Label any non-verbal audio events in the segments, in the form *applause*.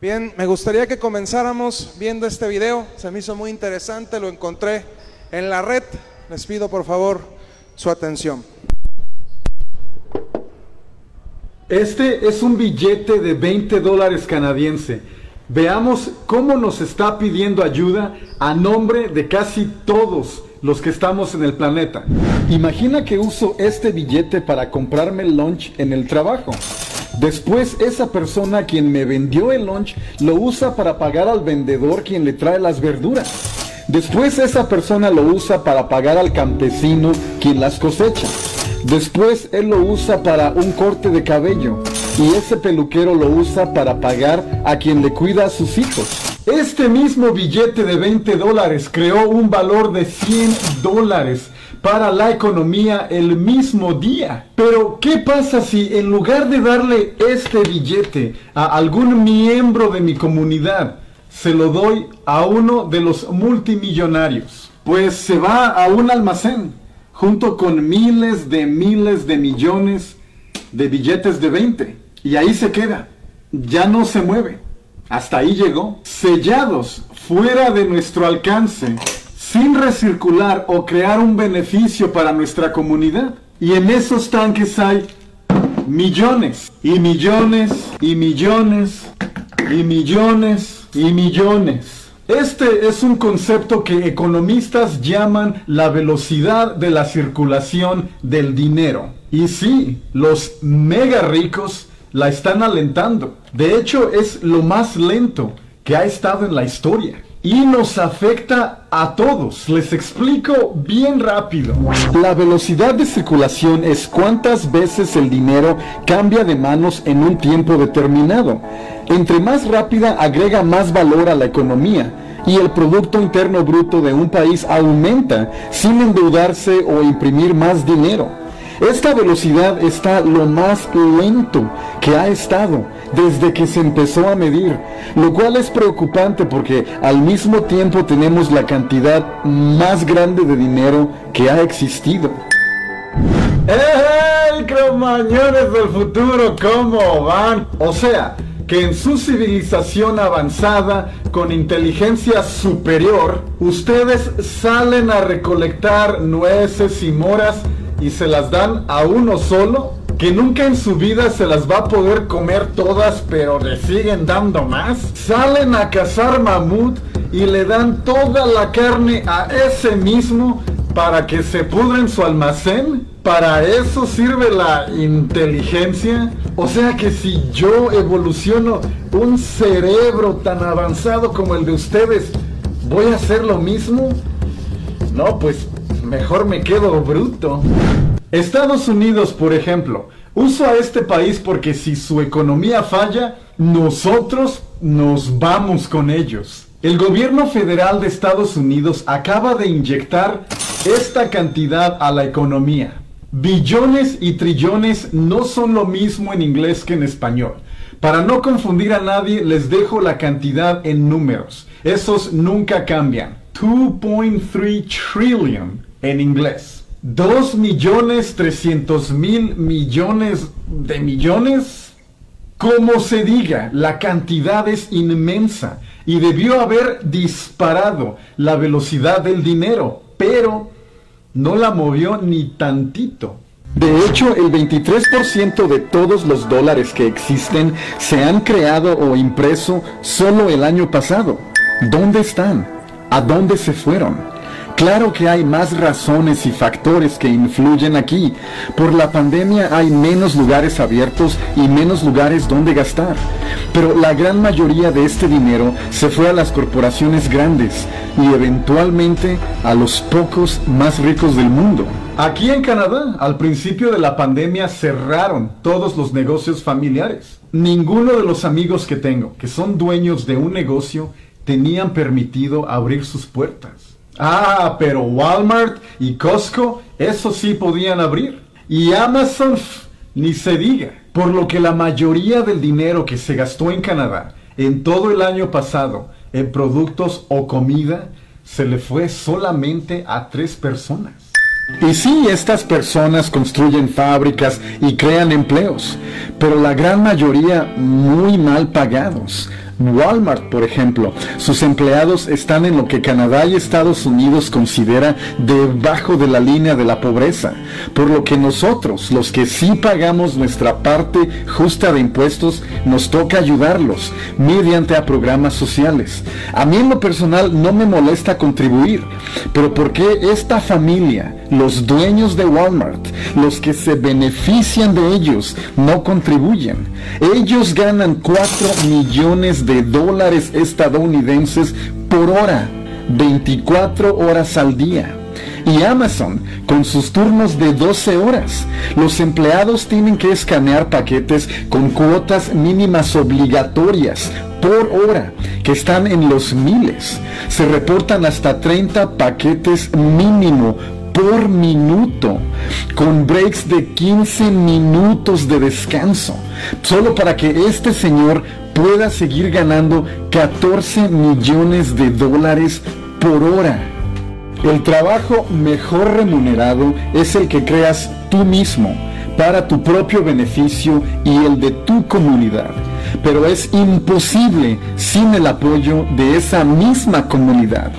Bien, me gustaría que comenzáramos viendo este video. Se me hizo muy interesante, lo encontré en la red. Les pido por favor su atención. Este es un billete de 20 dólares canadiense. Veamos cómo nos está pidiendo ayuda a nombre de casi todos los que estamos en el planeta. Imagina que uso este billete para comprarme el lunch en el trabajo. Después esa persona quien me vendió el lunch lo usa para pagar al vendedor quien le trae las verduras. Después esa persona lo usa para pagar al campesino quien las cosecha. Después él lo usa para un corte de cabello y ese peluquero lo usa para pagar a quien le cuida a sus hijos. Este mismo billete de 20 dólares creó un valor de 100 dólares para la economía el mismo día. Pero, ¿qué pasa si en lugar de darle este billete a algún miembro de mi comunidad, se lo doy a uno de los multimillonarios? Pues se va a un almacén junto con miles de miles de millones de billetes de 20 y ahí se queda. Ya no se mueve. Hasta ahí llegó. Sellados fuera de nuestro alcance sin recircular o crear un beneficio para nuestra comunidad. Y en esos tanques hay millones y millones y millones y millones y millones. Este es un concepto que economistas llaman la velocidad de la circulación del dinero. Y sí, los mega ricos la están alentando. De hecho, es lo más lento que ha estado en la historia y nos afecta a todos. Les explico bien rápido. La velocidad de circulación es cuántas veces el dinero cambia de manos en un tiempo determinado. Entre más rápida agrega más valor a la economía y el Producto Interno Bruto de un país aumenta sin endeudarse o imprimir más dinero. Esta velocidad está lo más lento que ha estado desde que se empezó a medir, lo cual es preocupante porque al mismo tiempo tenemos la cantidad más grande de dinero que ha existido. ¡Hey, cromañones del futuro! ¿Cómo van? O sea, que en su civilización avanzada, con inteligencia superior, ustedes salen a recolectar nueces y moras y se las dan a uno solo, que nunca en su vida se las va a poder comer todas, pero le siguen dando más. Salen a cazar mamut y le dan toda la carne a ese mismo para que se pudra en su almacén. Para eso sirve la inteligencia. O sea que si yo evoluciono un cerebro tan avanzado como el de ustedes, ¿voy a hacer lo mismo? No, pues mejor me quedo bruto. Estados Unidos, por ejemplo, uso a este país porque si su economía falla, nosotros nos vamos con ellos. El gobierno federal de Estados Unidos acaba de inyectar esta cantidad a la economía. Billones y trillones no son lo mismo en inglés que en español. Para no confundir a nadie, les dejo la cantidad en números. Esos nunca cambian. 2.3 trillion en inglés. 2 millones 300 mil millones de millones. Como se diga, la cantidad es inmensa y debió haber disparado la velocidad del dinero, pero no la movió ni tantito. De hecho, el 23% de todos los dólares que existen se han creado o impreso solo el año pasado. ¿Dónde están? ¿A dónde se fueron? Claro que hay más razones y factores que influyen aquí. Por la pandemia hay menos lugares abiertos y menos lugares donde gastar. Pero la gran mayoría de este dinero se fue a las corporaciones grandes y eventualmente a los pocos más ricos del mundo. Aquí en Canadá, al principio de la pandemia cerraron todos los negocios familiares. Ninguno de los amigos que tengo, que son dueños de un negocio, tenían permitido abrir sus puertas. Ah, pero Walmart y Costco, eso sí podían abrir. Y Amazon, ni se diga. Por lo que la mayoría del dinero que se gastó en Canadá en todo el año pasado en productos o comida se le fue solamente a tres personas. Y sí, estas personas construyen fábricas y crean empleos, pero la gran mayoría muy mal pagados. Walmart, por ejemplo, sus empleados están en lo que Canadá y Estados Unidos considera debajo de la línea de la pobreza, por lo que nosotros, los que sí pagamos nuestra parte justa de impuestos, nos toca ayudarlos mediante a programas sociales. A mí en lo personal no me molesta contribuir, pero ¿por qué esta familia, los dueños de Walmart, los que se benefician de ellos, no contribuyen? Ellos ganan 4 millones de dólares estadounidenses por hora, 24 horas al día. Y Amazon, con sus turnos de 12 horas, los empleados tienen que escanear paquetes con cuotas mínimas obligatorias por hora, que están en los miles. Se reportan hasta 30 paquetes mínimo por minuto, con breaks de 15 minutos de descanso, solo para que este señor pueda seguir ganando 14 millones de dólares por hora. El trabajo mejor remunerado es el que creas tú mismo para tu propio beneficio y el de tu comunidad. Pero es imposible sin el apoyo de esa misma comunidad.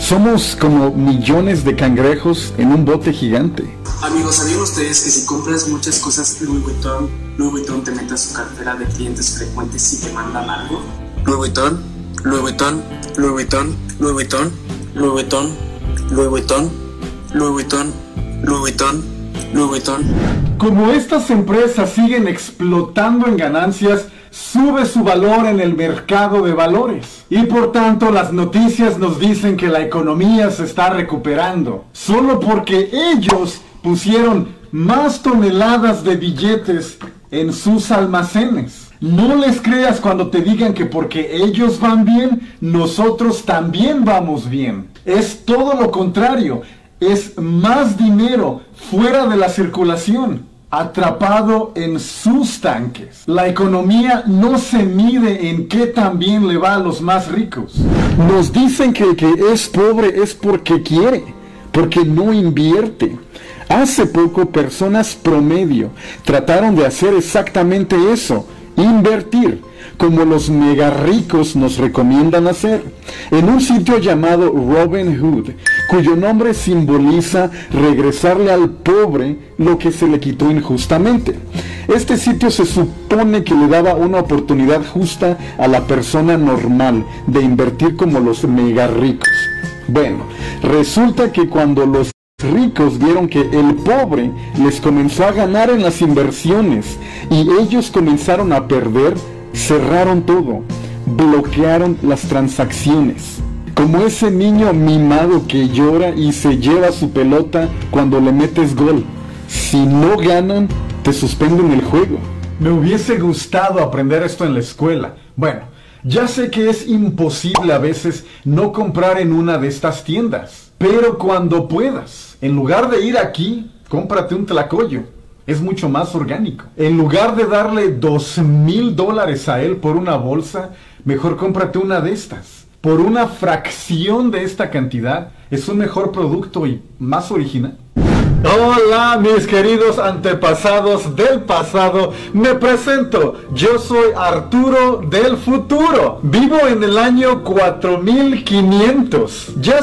Somos como millones de cangrejos en un bote gigante. Amigos, ¿sabían ustedes que si compras muchas cosas Louis Vuitton, Louis Vuitton te mete a su cartera de clientes frecuentes y te mandan algo? Louis Vuitton, Louis Vuitton, Louis Vuitton, Louis Vuitton, Louis Vuitton, Louis Vuitton, Louis Vuitton, Louis Vuitton, Louis Vuitton. Como estas empresas siguen explotando en ganancias, sube su valor en el mercado de valores. Y por tanto las noticias nos dicen que la economía se está recuperando. Solo porque ellos pusieron más toneladas de billetes en sus almacenes. No les creas cuando te digan que porque ellos van bien, nosotros también vamos bien. Es todo lo contrario. Es más dinero fuera de la circulación atrapado en sus tanques. La economía no se mide en qué tan bien le va a los más ricos. Nos dicen que que es pobre es porque quiere, porque no invierte. Hace poco personas promedio trataron de hacer exactamente eso, invertir como los mega ricos nos recomiendan hacer, en un sitio llamado Robin Hood, cuyo nombre simboliza regresarle al pobre lo que se le quitó injustamente. Este sitio se supone que le daba una oportunidad justa a la persona normal de invertir como los mega ricos. Bueno, resulta que cuando los ricos vieron que el pobre les comenzó a ganar en las inversiones y ellos comenzaron a perder, cerraron todo, bloquearon las transacciones. Como ese niño mimado que llora y se lleva su pelota cuando le metes gol. Si no ganan, te suspenden el juego. Me hubiese gustado aprender esto en la escuela. Bueno, ya sé que es imposible a veces no comprar en una de estas tiendas. Pero cuando puedas, en lugar de ir aquí, cómprate un tlacoyo es mucho más orgánico. En lugar de darle dos mil dólares a él por una bolsa, mejor cómprate una de estas. Por una fracción de esta cantidad, es un mejor producto y más original. Hola mis queridos antepasados del pasado, me presento, yo soy Arturo del futuro, vivo en el año 4500, ya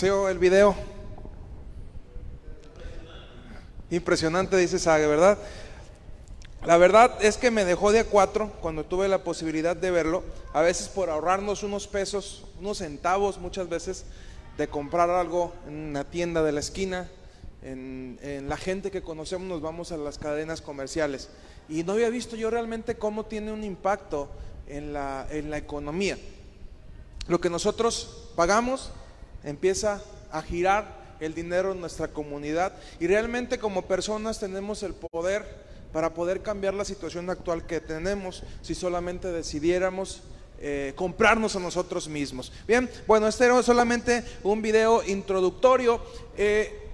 El video. Impresionante, dice Sage, ¿verdad? La verdad es que me dejó de a cuatro cuando tuve la posibilidad de verlo. A veces por ahorrarnos unos pesos, unos centavos muchas veces, de comprar algo en una tienda de la esquina. En, en la gente que conocemos nos vamos a las cadenas comerciales. Y no había visto yo realmente cómo tiene un impacto en la, en la economía. Lo que nosotros pagamos empieza a girar el dinero en nuestra comunidad y realmente como personas tenemos el poder para poder cambiar la situación actual que tenemos si solamente decidiéramos eh, comprarnos a nosotros mismos. Bien, bueno, este era solamente un video introductorio. Eh,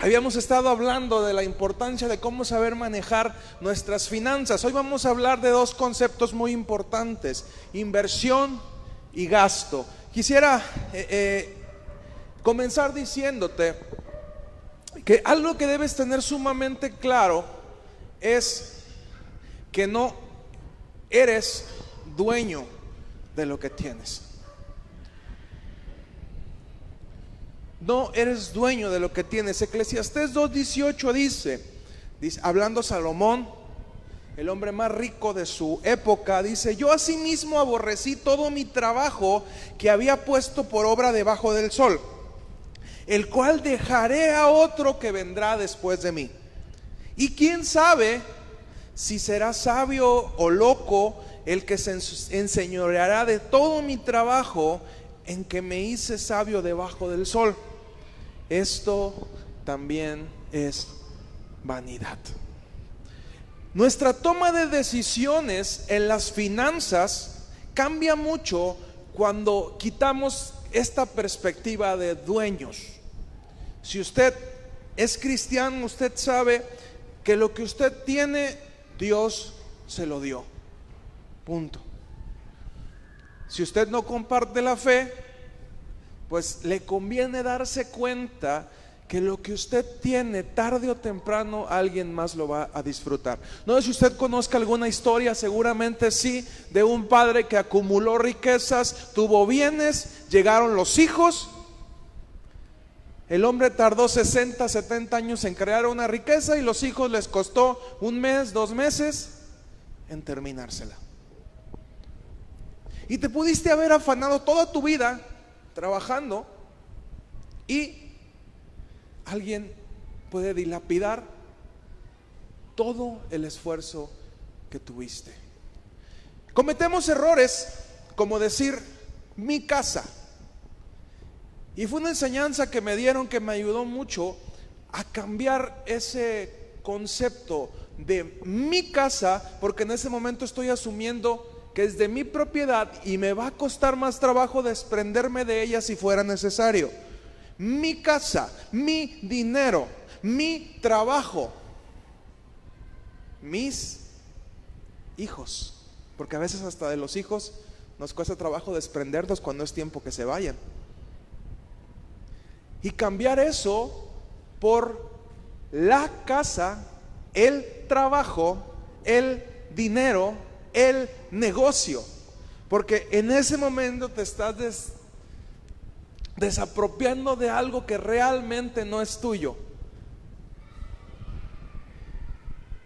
habíamos estado hablando de la importancia de cómo saber manejar nuestras finanzas. Hoy vamos a hablar de dos conceptos muy importantes, inversión y gasto. Quisiera eh, comenzar diciéndote que algo que debes tener sumamente claro es que no eres dueño de lo que tienes. No eres dueño de lo que tienes. Eclesiastés 2.18 dice, dice, hablando Salomón, el hombre más rico de su época, dice, yo asimismo aborrecí todo mi trabajo que había puesto por obra debajo del sol, el cual dejaré a otro que vendrá después de mí. Y quién sabe si será sabio o loco el que se enseñoreará de todo mi trabajo en que me hice sabio debajo del sol. Esto también es vanidad. Nuestra toma de decisiones en las finanzas cambia mucho cuando quitamos esta perspectiva de dueños. Si usted es cristiano, usted sabe que lo que usted tiene, Dios se lo dio. Punto. Si usted no comparte la fe, pues le conviene darse cuenta que lo que usted tiene tarde o temprano alguien más lo va a disfrutar. No sé si usted conozca alguna historia, seguramente sí, de un padre que acumuló riquezas, tuvo bienes, llegaron los hijos. El hombre tardó 60, 70 años en crear una riqueza y los hijos les costó un mes, dos meses en terminársela. Y te pudiste haber afanado toda tu vida trabajando y alguien puede dilapidar todo el esfuerzo que tuviste. Cometemos errores como decir mi casa. Y fue una enseñanza que me dieron que me ayudó mucho a cambiar ese concepto de mi casa, porque en ese momento estoy asumiendo que es de mi propiedad y me va a costar más trabajo desprenderme de ella si fuera necesario. Mi casa, mi dinero, mi trabajo, mis hijos. Porque a veces hasta de los hijos nos cuesta trabajo desprendernos cuando es tiempo que se vayan. Y cambiar eso por la casa, el trabajo, el dinero el negocio. Porque en ese momento te estás desapropiando de algo que realmente no es tuyo.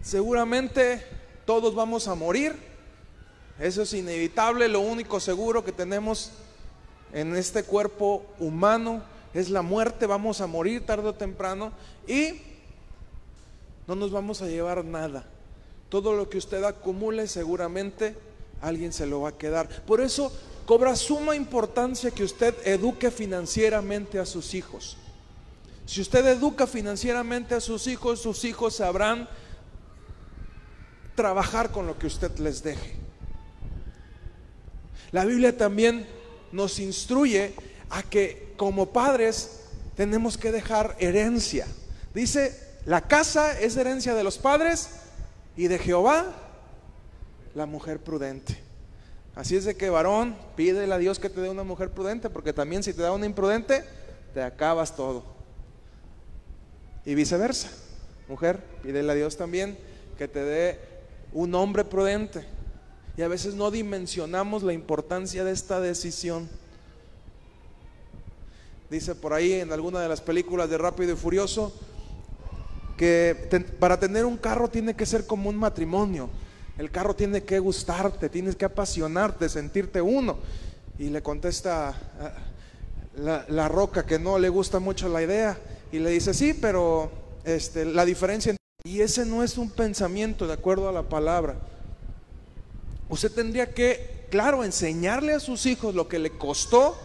Seguramente todos vamos a morir. Eso es inevitable. Lo único seguro que tenemos en este cuerpo humano es la muerte. Vamos a morir tarde o temprano. Y no nos vamos a llevar nada. Todo lo que usted acumule seguramente alguien se lo va a quedar. Por eso cobra suma importancia que usted eduque financieramente a sus hijos. Si usted educa financieramente a sus hijos, sus hijos sabrán trabajar con lo que usted les deje. La Biblia también nos instruye a que como padres tenemos que dejar herencia. Dice, la casa es herencia de los padres y de Jehová la mujer prudente. Así es de que varón, pídele a Dios que te dé una mujer prudente, porque también si te da una imprudente, te acabas todo. Y viceversa. Mujer, pídele a Dios también que te dé un hombre prudente. Y a veces no dimensionamos la importancia de esta decisión. Dice por ahí en alguna de las películas de Rápido y Furioso, que para tener un carro tiene que ser como un matrimonio. El carro tiene que gustarte, tienes que apasionarte, sentirte uno. Y le contesta la, la, roca que no le gusta mucho la idea y le dice, sí, pero este, la diferencia... Y ese no es un pensamiento de acuerdo a la palabra. Usted tendría que, claro, enseñarle a sus hijos lo que le costó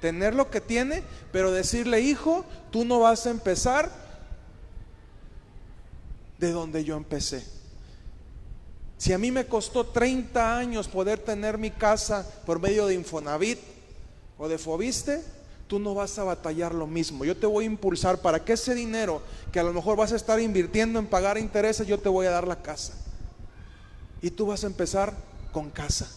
tener lo que tiene, pero decirle, hijo, tú no vas a empezar de donde yo empecé. Si a mí me costó 30 años poder tener mi casa por medio de Infonavit o de Fobiste, tú no vas a batallar lo mismo. Yo te voy a impulsar para que ese dinero que a lo mejor vas a estar invirtiendo en pagar intereses, yo te voy a dar la casa. Y tú vas a empezar con casa.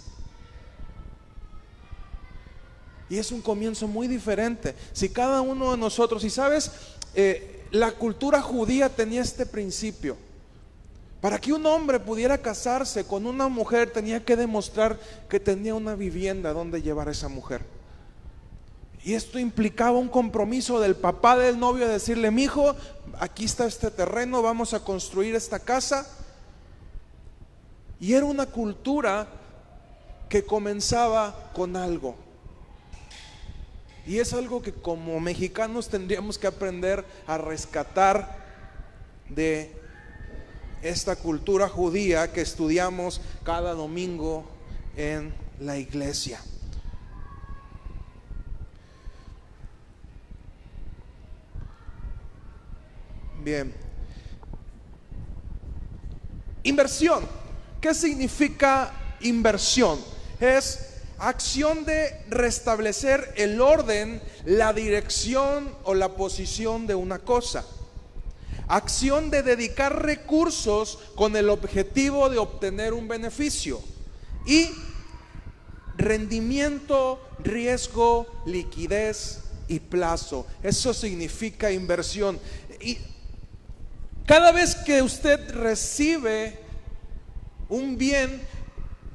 Y es un comienzo muy diferente. Si cada uno de nosotros, y sabes, eh, la cultura judía tenía este principio. Para que un hombre pudiera casarse con una mujer tenía que demostrar que tenía una vivienda donde llevar a esa mujer. Y esto implicaba un compromiso del papá del novio de decirle, mi hijo, aquí está este terreno, vamos a construir esta casa. Y era una cultura que comenzaba con algo. Y es algo que como mexicanos tendríamos que aprender a rescatar de esta cultura judía que estudiamos cada domingo en la iglesia. Bien. Inversión. ¿Qué significa inversión? Es acción de restablecer el orden, la dirección o la posición de una cosa. Acción de dedicar recursos con el objetivo de obtener un beneficio. Y rendimiento, riesgo, liquidez y plazo. Eso significa inversión. Y cada vez que usted recibe un bien,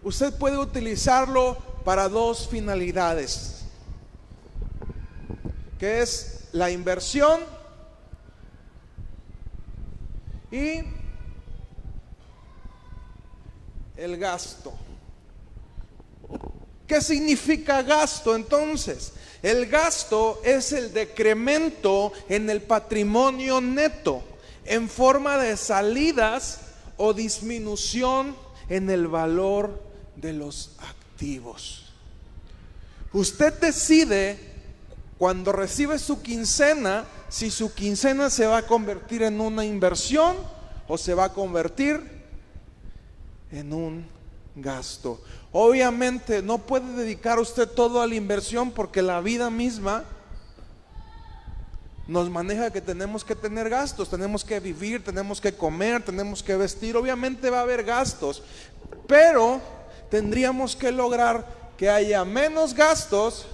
usted puede utilizarlo para dos finalidades, que es la inversión y el gasto. ¿Qué significa gasto entonces? El gasto es el decremento en el patrimonio neto en forma de salidas o disminución en el valor de los activos. Usted decide cuando recibe su quincena si su quincena se va a convertir en una inversión o se va a convertir en un gasto. Obviamente no puede dedicar usted todo a la inversión porque la vida misma nos maneja que tenemos que tener gastos, tenemos que vivir, tenemos que comer, tenemos que vestir. Obviamente va a haber gastos, pero tendríamos que lograr que haya menos gastos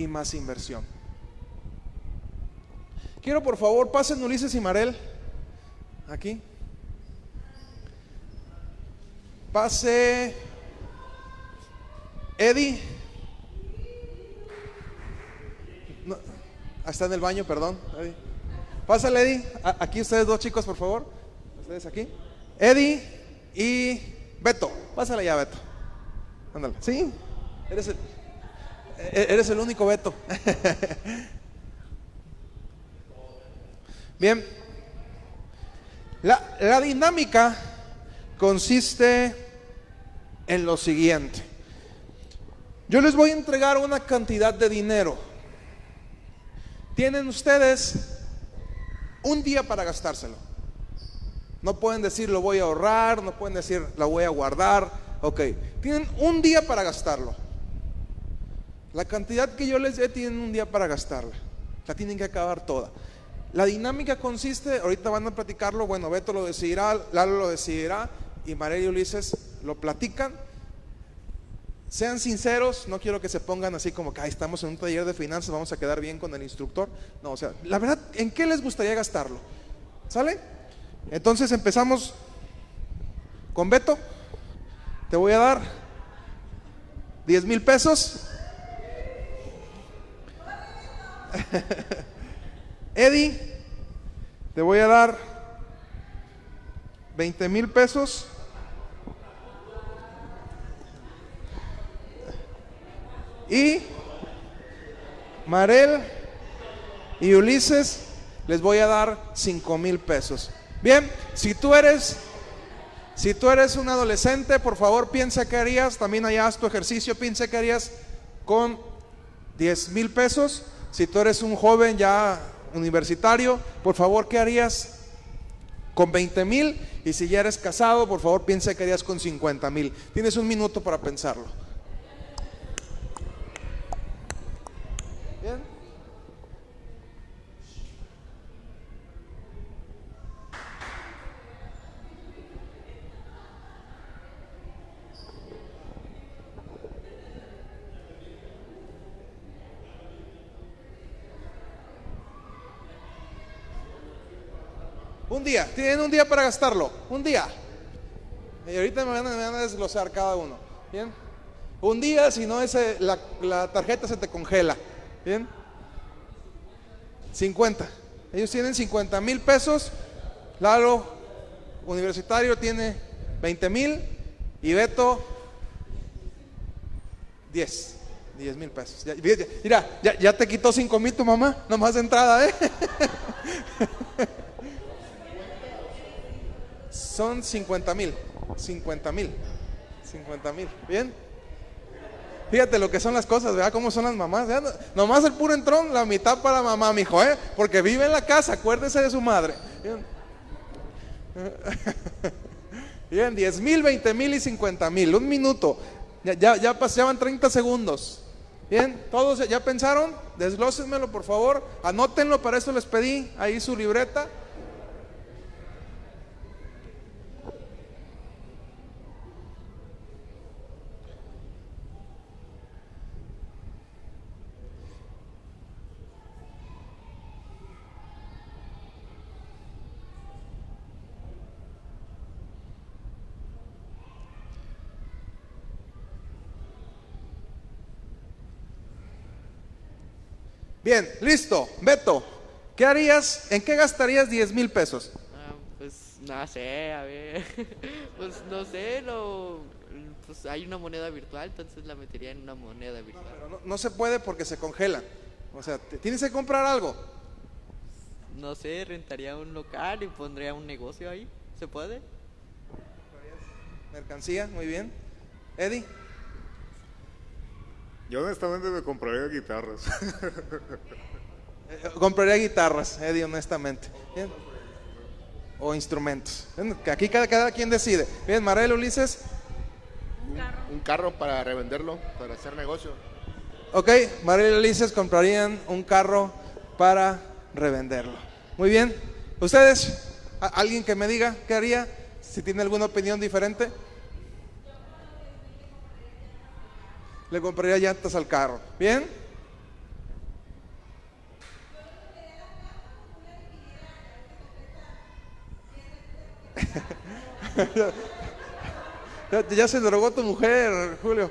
y más inversión. Quiero por favor, pasen Ulises y Marel aquí. Pase Eddie. está en el baño, perdón. Pásale, Eddie. Aquí ustedes dos chicos, por favor. Ustedes aquí. Eddie y Beto. Pásale ya, Beto. Ándale. Sí. Eres el, eres el único Beto. *laughs* Bien. La, la dinámica consiste en lo siguiente. Yo les voy a entregar una cantidad de dinero tienen ustedes un día para gastárselo. No pueden decir lo voy a ahorrar, no pueden decir la voy a guardar. Ok, tienen un día para gastarlo. La cantidad que yo les dé tienen un día para gastarla. La tienen que acabar toda. La dinámica consiste, ahorita van a platicarlo, bueno, Beto lo decidirá, Lalo lo decidirá y María y Ulises lo platican sean sinceros, no quiero que se pongan así como que estamos en un taller de finanzas, vamos a quedar bien con el instructor. No, o sea, la verdad, ¿en qué les gustaría gastarlo? ¿Sale? Entonces empezamos con Beto. Te voy a dar 10 mil pesos. *laughs* Eddie, te voy a dar 20 mil pesos. Y Marel y Ulises les voy a dar 5 mil pesos. Bien, si tú eres, si tú eres un adolescente, por favor piensa que harías, también allá haz tu ejercicio, piensa que harías con 10 mil pesos. Si tú eres un joven ya universitario, por favor, ¿qué harías con 20 mil y si ya eres casado, por favor piensa que harías con 50 mil. Tienes un minuto para pensarlo. Bien. Un día, tienen un día para gastarlo, un día. Y ahorita me van, a, desglosar cada uno. Bien. Un día, si no, ese, la, la tarjeta se te congela. Bien. 50. Ellos tienen 50 mil pesos. Lalo, universitario, tiene 20 mil. Y Beto, 10. 10 mil pesos. Mira, ya, ya te quitó 5 mil tu mamá, nomás de entrada, ¿eh? *laughs* Son 50 mil. 50 mil. 50 mil. ¿Bien? Fíjate lo que son las cosas, ¿verdad? ¿Cómo son las mamás? Nomás el puro entrón, la mitad para mamá, mijo, ¿eh? Porque vive en la casa, acuérdese de su madre. Bien, *laughs* Bien 10 mil, 20 mil y 50 mil. Un minuto. Ya, ya, ya pasaban 30 segundos. Bien, todos ya pensaron, desglósenmelo por favor, anótenlo, para eso les pedí ahí su libreta. Bien, listo. Beto, ¿qué harías? ¿En qué gastarías 10 mil pesos? Ah, pues no sé, a ver. *laughs* pues no sé, lo, pues hay una moneda virtual, entonces la metería en una moneda virtual. Pero no, no se puede porque se congela. O sea, tienes que comprar algo. No sé, rentaría un local y pondría un negocio ahí. ¿Se puede? Mercancía, muy bien. Eddie, Yo honestamente me compraría guitarras. eh, compraría guitarras, Eddie, honestamente. Bien. O instrumentos. Aquí cada, cada quien decide. Bien, Marel, Ulises. Un carro para revenderlo, para hacer negocio. Ok, Marel y Ulises comprarían un carro para revenderlo. Muy bien. ¿Ustedes? ¿A- ¿Alguien que me diga qué haría? Si tiene alguna opinión diferente. Le compraría llantas al carro. ¿Bien? *laughs* ya, ya se drogó tu mujer, Julio.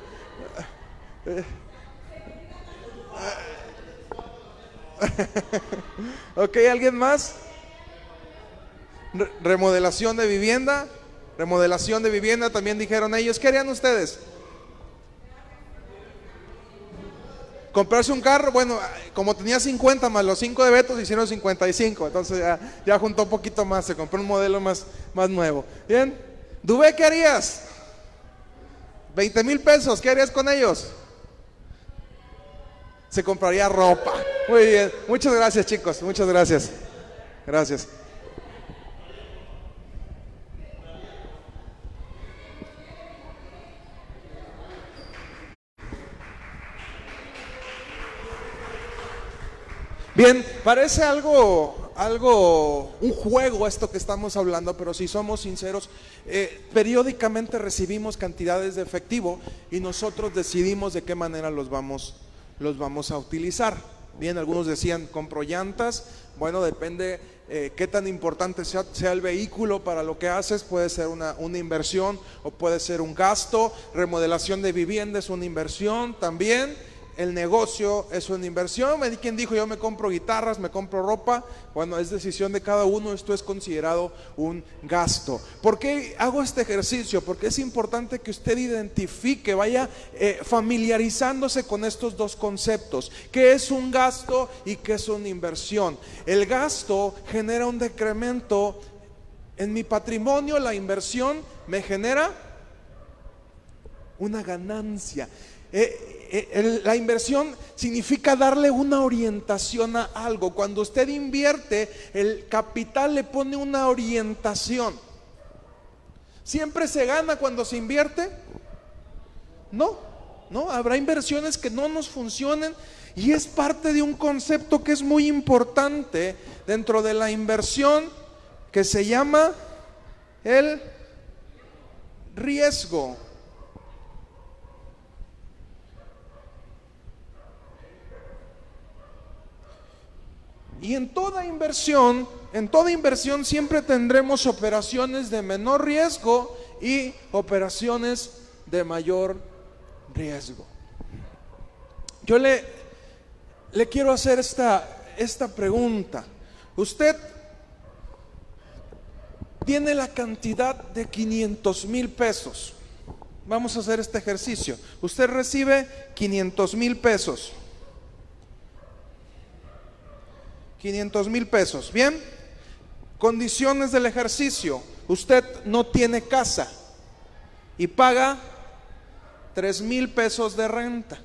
*laughs* Ok, ¿alguien más? Re- remodelación de vivienda. Remodelación de vivienda, también dijeron ellos. ¿Qué harían ustedes? Comprarse un carro, bueno, como tenía 50 más los 5 de Beto, se hicieron 55. Entonces ya, ya juntó un poquito más, se compró un modelo más, más nuevo. Bien. Dubé, ¿qué harías? 20 mil pesos, ¿qué harías con ellos? se compraría ropa. Muy bien, muchas gracias chicos, muchas gracias. Gracias. Bien, parece algo, algo, un juego esto que estamos hablando, pero si somos sinceros, eh, periódicamente recibimos cantidades de efectivo y nosotros decidimos de qué manera los vamos, los vamos a utilizar. Bien, algunos decían compro llantas, bueno, depende eh, qué tan importante sea, el vehículo para lo que haces, puede ser una, una inversión o puede ser un gasto, remodelación de vivienda es una inversión también el negocio es una inversión. Di quien dijo, yo me compro guitarras, me compro ropa. Bueno, es decisión de cada uno, esto es considerado un gasto. ¿Por qué hago este ejercicio? Porque es importante que usted identifique, vaya eh, familiarizándose con estos dos conceptos. ¿Qué es un gasto y qué es una inversión? El gasto genera un decremento en mi patrimonio, la inversión me genera una ganancia. Eh, la inversión significa darle una orientación a algo. Cuando usted invierte, el capital le pone una orientación. ¿Siempre se gana cuando se invierte? No, no, habrá inversiones que no nos funcionen y es parte de un concepto que es muy importante dentro de la inversión que se llama el riesgo. Y en toda inversión, en toda inversión siempre tendremos operaciones de menor riesgo y operaciones de mayor riesgo. Yo le, le quiero hacer esta, esta pregunta. Usted tiene la cantidad de 500 mil pesos. Vamos a hacer este ejercicio. Usted recibe 500 mil pesos. 500 mil pesos. Bien. Condiciones del ejercicio. Usted no tiene casa y paga 3 mil pesos de renta.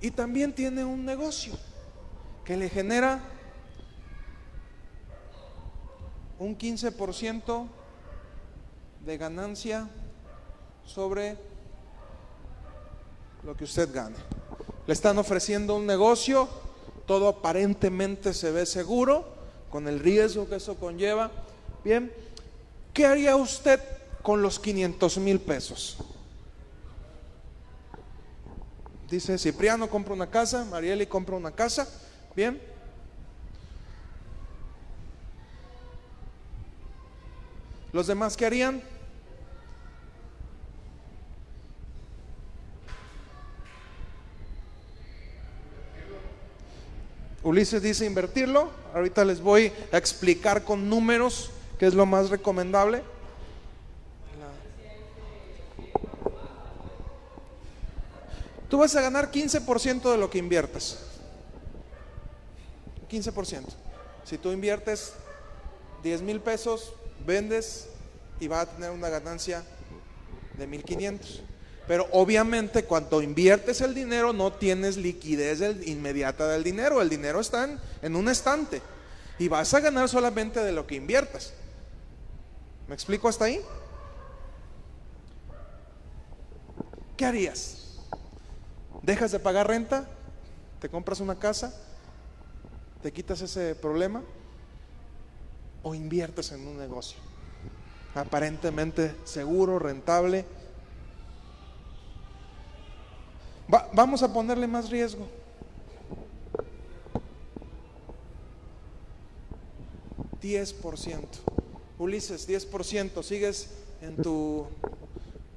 Y también tiene un negocio que le genera un 15% de ganancia sobre lo que usted gane. Le están ofreciendo un negocio, todo aparentemente se ve seguro, con el riesgo que eso conlleva. Bien, ¿qué haría usted con los 500 mil pesos? Dice Cipriano compra una casa, Marieli compra una casa. Bien. ¿Los demás qué harían? Ulises dice invertirlo. Ahorita les voy a explicar con números qué es lo más recomendable. Tú vas a ganar 15% de lo que inviertes. 15%. Si tú inviertes 10 mil pesos, vendes y va a tener una ganancia de 1500. Pero obviamente cuando inviertes el dinero no tienes liquidez inmediata del dinero. El dinero está en, en un estante y vas a ganar solamente de lo que inviertas. ¿Me explico hasta ahí? ¿Qué harías? ¿Dejas de pagar renta? ¿Te compras una casa? ¿Te quitas ese problema? ¿O inviertes en un negocio? Aparentemente seguro, rentable. Va- vamos a ponerle más riesgo. Diez por ciento. Ulises, 10%. ¿Sigues en tu...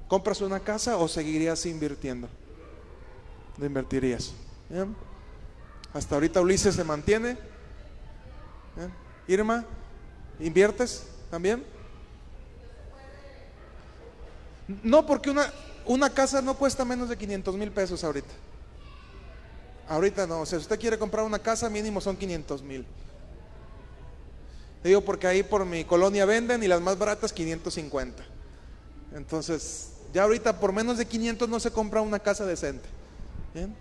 ¿Compras una casa o seguirías invirtiendo? ¿Le invertirías? ¿Bien? Hasta ahorita Ulises se mantiene. ¿Bien? Irma, ¿inviertes también? No, porque una, una casa no cuesta menos de 500 mil pesos ahorita. Ahorita no, o sea, si usted quiere comprar una casa, mínimo son 500 mil. Digo porque ahí por mi colonia venden y las más baratas 550. Entonces, ya ahorita por menos de 500 no se compra una casa decente. ¿Bien?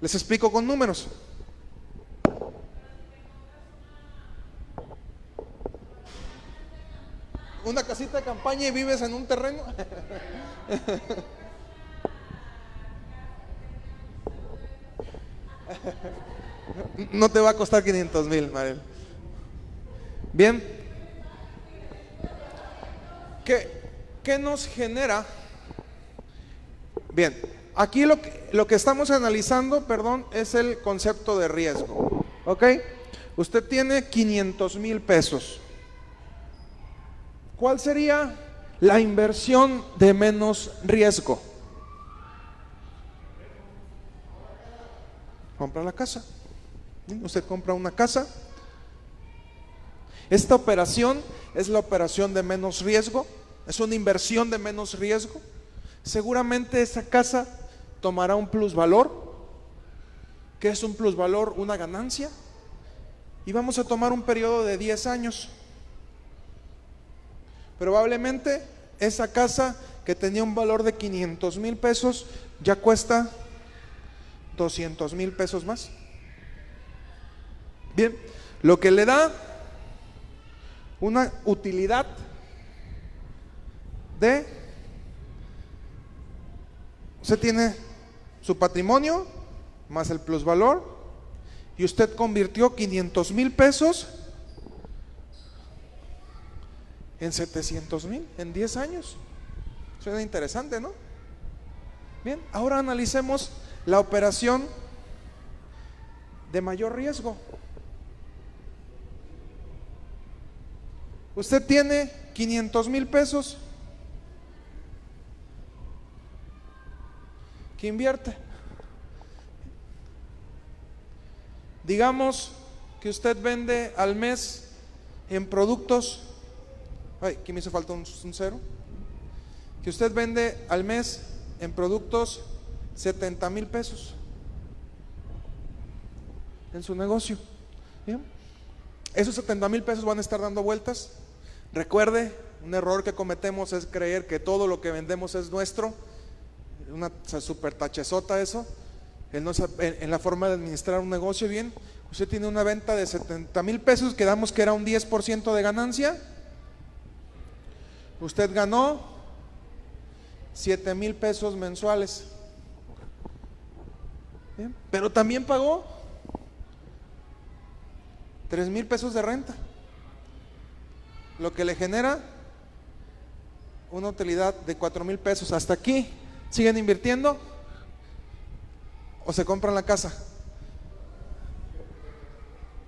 Les explico con números. Una casita de campaña y vives en un terreno. No te va a costar 500 mil, Mariel. Bien. ¿Qué, qué nos genera? Bien, aquí lo que, lo que estamos analizando, perdón, es el concepto de riesgo. ¿Ok? Usted tiene 500 mil pesos. ¿Cuál sería la inversión de menos riesgo? Compra la casa. Usted compra una casa. Esta operación es la operación de menos riesgo, es una inversión de menos riesgo. Seguramente esa casa tomará un plusvalor. ¿Qué es un plusvalor? Una ganancia. Y vamos a tomar un periodo de 10 años. Probablemente esa casa que tenía un valor de 500 mil pesos ya cuesta 200 mil pesos más. Bien, lo que le da una utilidad de, usted tiene su patrimonio más el plusvalor y usted convirtió 500 mil pesos en 700 mil en 10 años. Suena interesante, ¿no? Bien, ahora analicemos la operación de mayor riesgo. Usted tiene 500 mil pesos que invierte. Digamos que usted vende al mes en productos, ay, aquí me hizo falta un, cero, que usted vende al mes en productos 70 mil pesos en su negocio. Esos 70 mil pesos van a estar dando vueltas. Recuerde, un error que cometemos es creer que todo lo que vendemos es nuestro. Una super tachezota eso. En la forma de administrar un negocio bien. Usted tiene una venta de 70 mil pesos, quedamos que era un 10% de ganancia. Usted ganó 7 mil pesos mensuales. Pero también pagó 3 mil pesos de renta. Lo que le genera una utilidad de 4 mil pesos. Hasta aquí, ¿siguen invirtiendo? ¿O se compran la casa?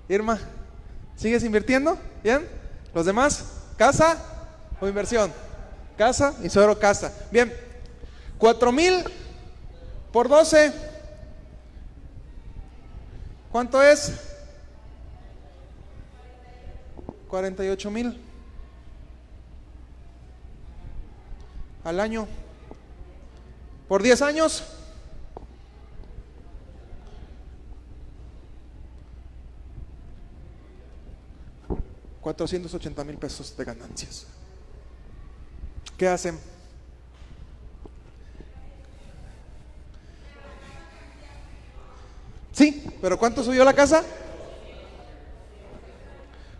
Irma, ¿sigues invirtiendo? ¿Bien? ¿Los demás? ¿Casa o inversión? Casa y solo casa. Bien, 4 mil por 12. ¿Cuánto es? 48 mil al año. ¿Por 10 años? $480 mil pesos de ganancias. ¿Qué hacen? Sí, pero ¿cuánto subió la casa?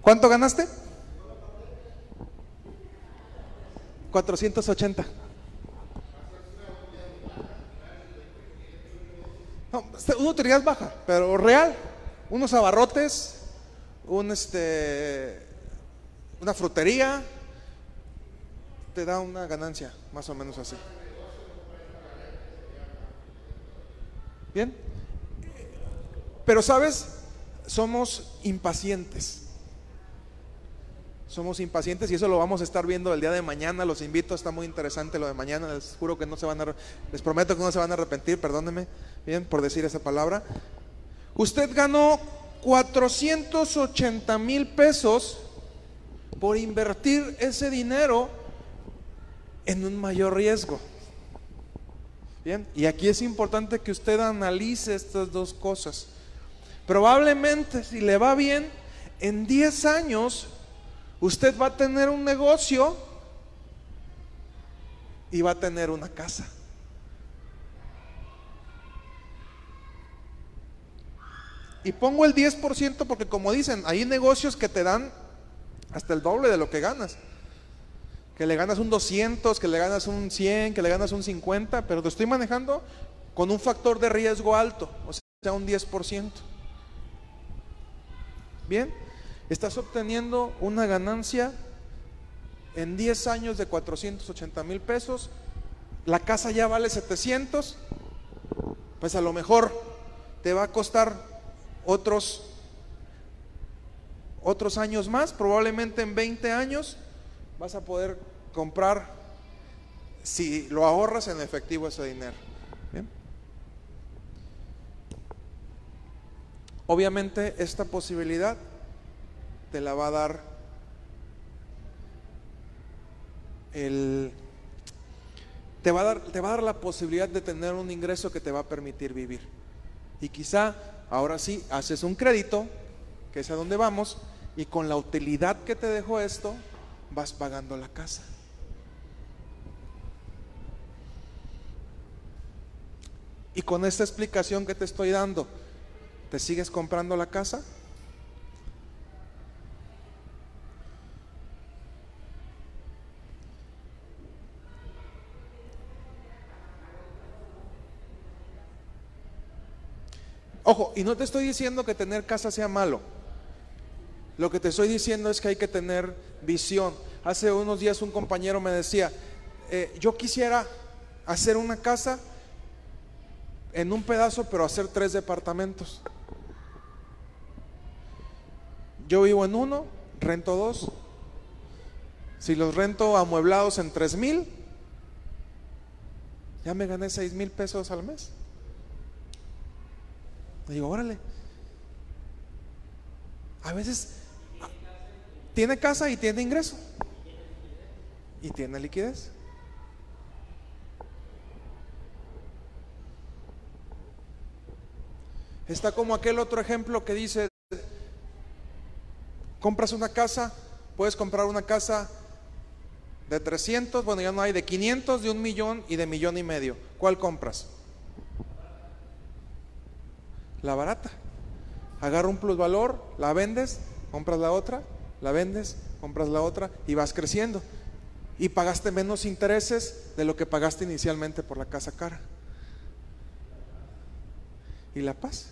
¿Cuánto ganaste? 480. No, este, una utilidad baja, pero real. Unos abarrotes, un este, una frutería, te da una ganancia, más o menos así. Bien. Pero sabes, somos impacientes. Somos impacientes y eso lo vamos a estar viendo el día de mañana. Los invito, está muy interesante lo de mañana. Les juro que no se van a, les prometo que no se van a arrepentir, perdónenme, bien, por decir esa palabra. Usted ganó 480 mil pesos por invertir ese dinero en un mayor riesgo. Bien, y aquí es importante que usted analice estas dos cosas. Probablemente, si le va bien, en 10 años usted va a tener un negocio y va a tener una casa. Y pongo el 10% porque como dicen, hay negocios que te dan hasta el doble de lo que ganas. Que le ganas un 200, que le ganas un 100, que le ganas un 50, pero te estoy manejando con un factor de riesgo alto, o sea, un 10%. Bien, estás obteniendo una ganancia en 10 años de 480 mil pesos, la casa ya vale 700, pues a lo mejor te va a costar otros otros años más, probablemente en 20 años vas a poder comprar si lo ahorras en efectivo ese dinero. Obviamente esta posibilidad te la va a dar te va a dar va a dar la posibilidad de tener un ingreso que te va a permitir vivir. Y quizá ahora sí haces un crédito, que es a donde vamos, y con la utilidad que te dejó esto, vas pagando la casa. Y con esta explicación que te estoy dando, ¿te sigues comprando la casa? Ojo, y no te estoy diciendo que tener casa sea malo. Lo que te estoy diciendo es que hay que tener visión. Hace unos días un compañero me decía, eh, yo quisiera hacer una casa en un pedazo, pero hacer tres departamentos. Yo vivo en uno, rento dos. Si los rento amueblados en tres mil, ya me gané seis mil pesos al mes. digo, órale. A veces tiene casa y tiene ingreso. Y tiene liquidez. Está como aquel otro ejemplo que dice, compras una casa, puedes comprar una casa de 300, bueno ya no hay, de 500, de un millón y de millón y medio. ¿Cuál compras? La barata. Agarra un plusvalor, la vendes, compras la otra, la vendes, compras la otra y vas creciendo. Y pagaste menos intereses de lo que pagaste inicialmente por la casa cara. ¿Y la paz?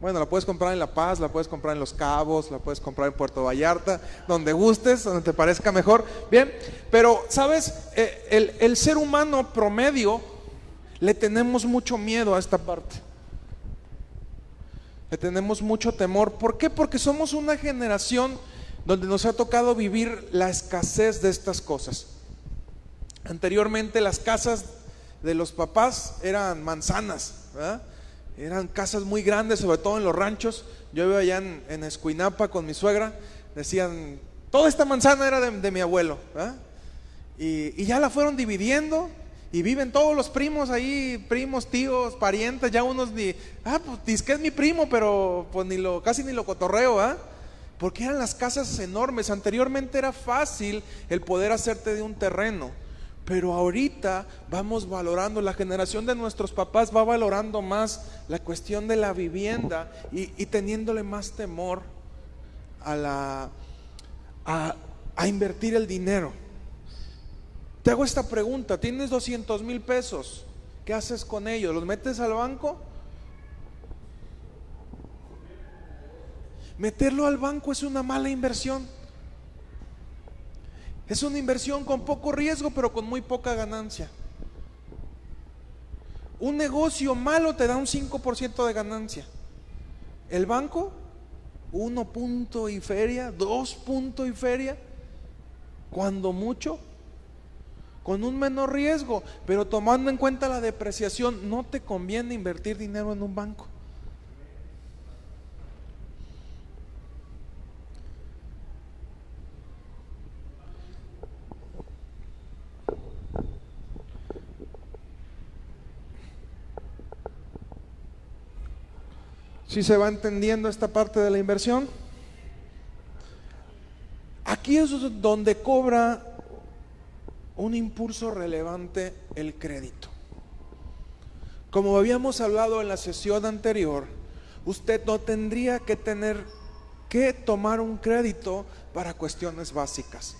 Bueno, la puedes comprar en La Paz, la puedes comprar en Los Cabos, la puedes comprar en Puerto Vallarta, donde gustes, donde te parezca mejor. Bien, pero sabes, eh, el, el ser humano promedio le tenemos mucho miedo a esta parte. Le tenemos mucho temor. ¿Por qué? Porque somos una generación donde nos ha tocado vivir la escasez de estas cosas. Anteriormente las casas de los papás eran manzanas. Eran casas muy grandes, sobre todo en los ranchos. Yo veo allá en, Escuinapa con mi suegra, decían, toda esta manzana era de, mi abuelo. Y, ya la fueron dividiendo y viven todos los primos ahí, primos, tíos, parientes, ya unos ni, ah, pues que es mi primo, pero pues ni lo, casi ni lo cotorreo, ¿ah? Porque eran las casas enormes. Anteriormente era fácil el poder hacerte de un terreno. Pero ahorita vamos valorando, la generación de nuestros papás va valorando más la cuestión de la vivienda y, teniéndole más temor a, la, a, a invertir el dinero. Te hago esta pregunta, tienes 200 mil pesos, ¿qué haces con ellos? ¿Los metes al banco? Meterlo al banco es una mala inversión. Es una inversión con poco riesgo, pero con muy poca ganancia. Un negocio malo te da un 5% de ganancia. El banco, 1 punto y feria, 2 puntos y feria, cuando mucho, con un menor riesgo, pero tomando en cuenta la depreciación, no te conviene invertir dinero en un banco. Si se va entendiendo esta parte de la inversión? Aquí es donde cobra un impulso relevante el crédito. Como habíamos hablado en la sesión anterior, usted no tendría que tener que tomar un crédito para cuestiones básicas.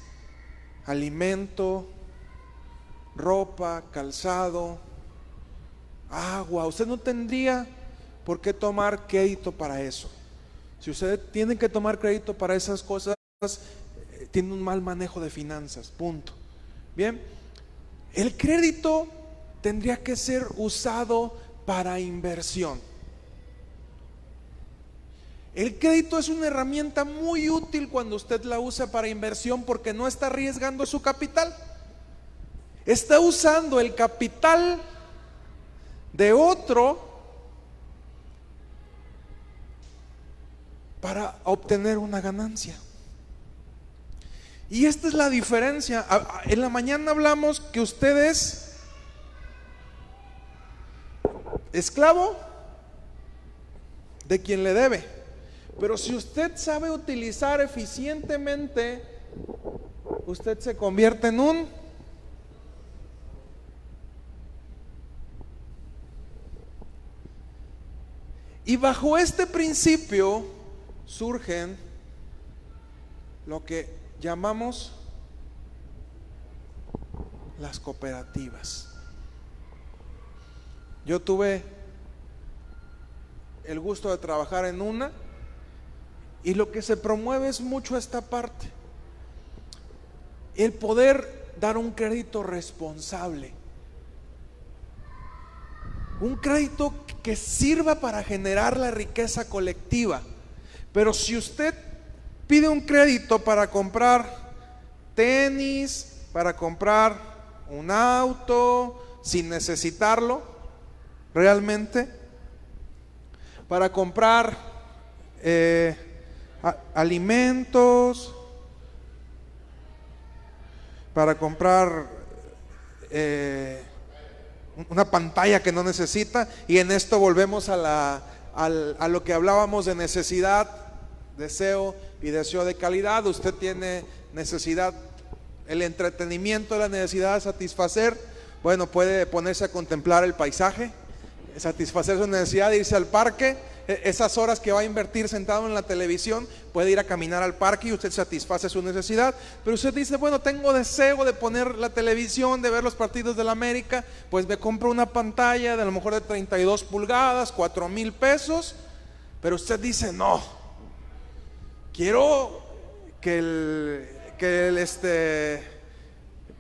Alimento, ropa, calzado, agua. Usted no tendría ¿por qué tomar crédito para eso? Si usted tiene que tomar crédito para esas cosas, eh, tiene un mal manejo de finanzas, punto. Bien, el crédito tendría que ser usado para inversión. El crédito es una herramienta muy útil cuando usted la usa para inversión porque no está arriesgando su capital. Está usando el capital de otro para obtener una ganancia. Y esta es la diferencia. En la mañana hablamos que usted es esclavo de quien le debe. Pero si usted sabe utilizar eficientemente usted se convierte en un Y bajo este principio surgen lo que llamamos las cooperativas. Yo tuve el gusto de trabajar en una y lo que se promueve es mucho esta parte. El poder dar un crédito responsable. Un crédito que sirva para generar la riqueza colectiva. Pero si usted pide un crédito para comprar tenis, para comprar un auto, sin necesitarlo, realmente, para comprar eh, alimentos, para comprar eh, una pantalla que no necesita, y en esto volvemos a, la, a lo que hablábamos de necesidad, deseo y deseo de calidad. Usted tiene necesidad, el entretenimiento, la necesidad de satisfacer. Bueno, puede ponerse a contemplar el paisaje, satisfacer su necesidad de irse al parque. E, esas horas que va a invertir sentado en la televisión, puede ir a caminar al parque y usted satisface su necesidad. Pero usted dice, bueno, tengo deseo de poner la televisión, de ver los partidos de la América, pues me compro una pantalla de a lo mejor de 32 pulgadas, 4 mil pesos. Pero usted dice, no, quiero que el, que el este,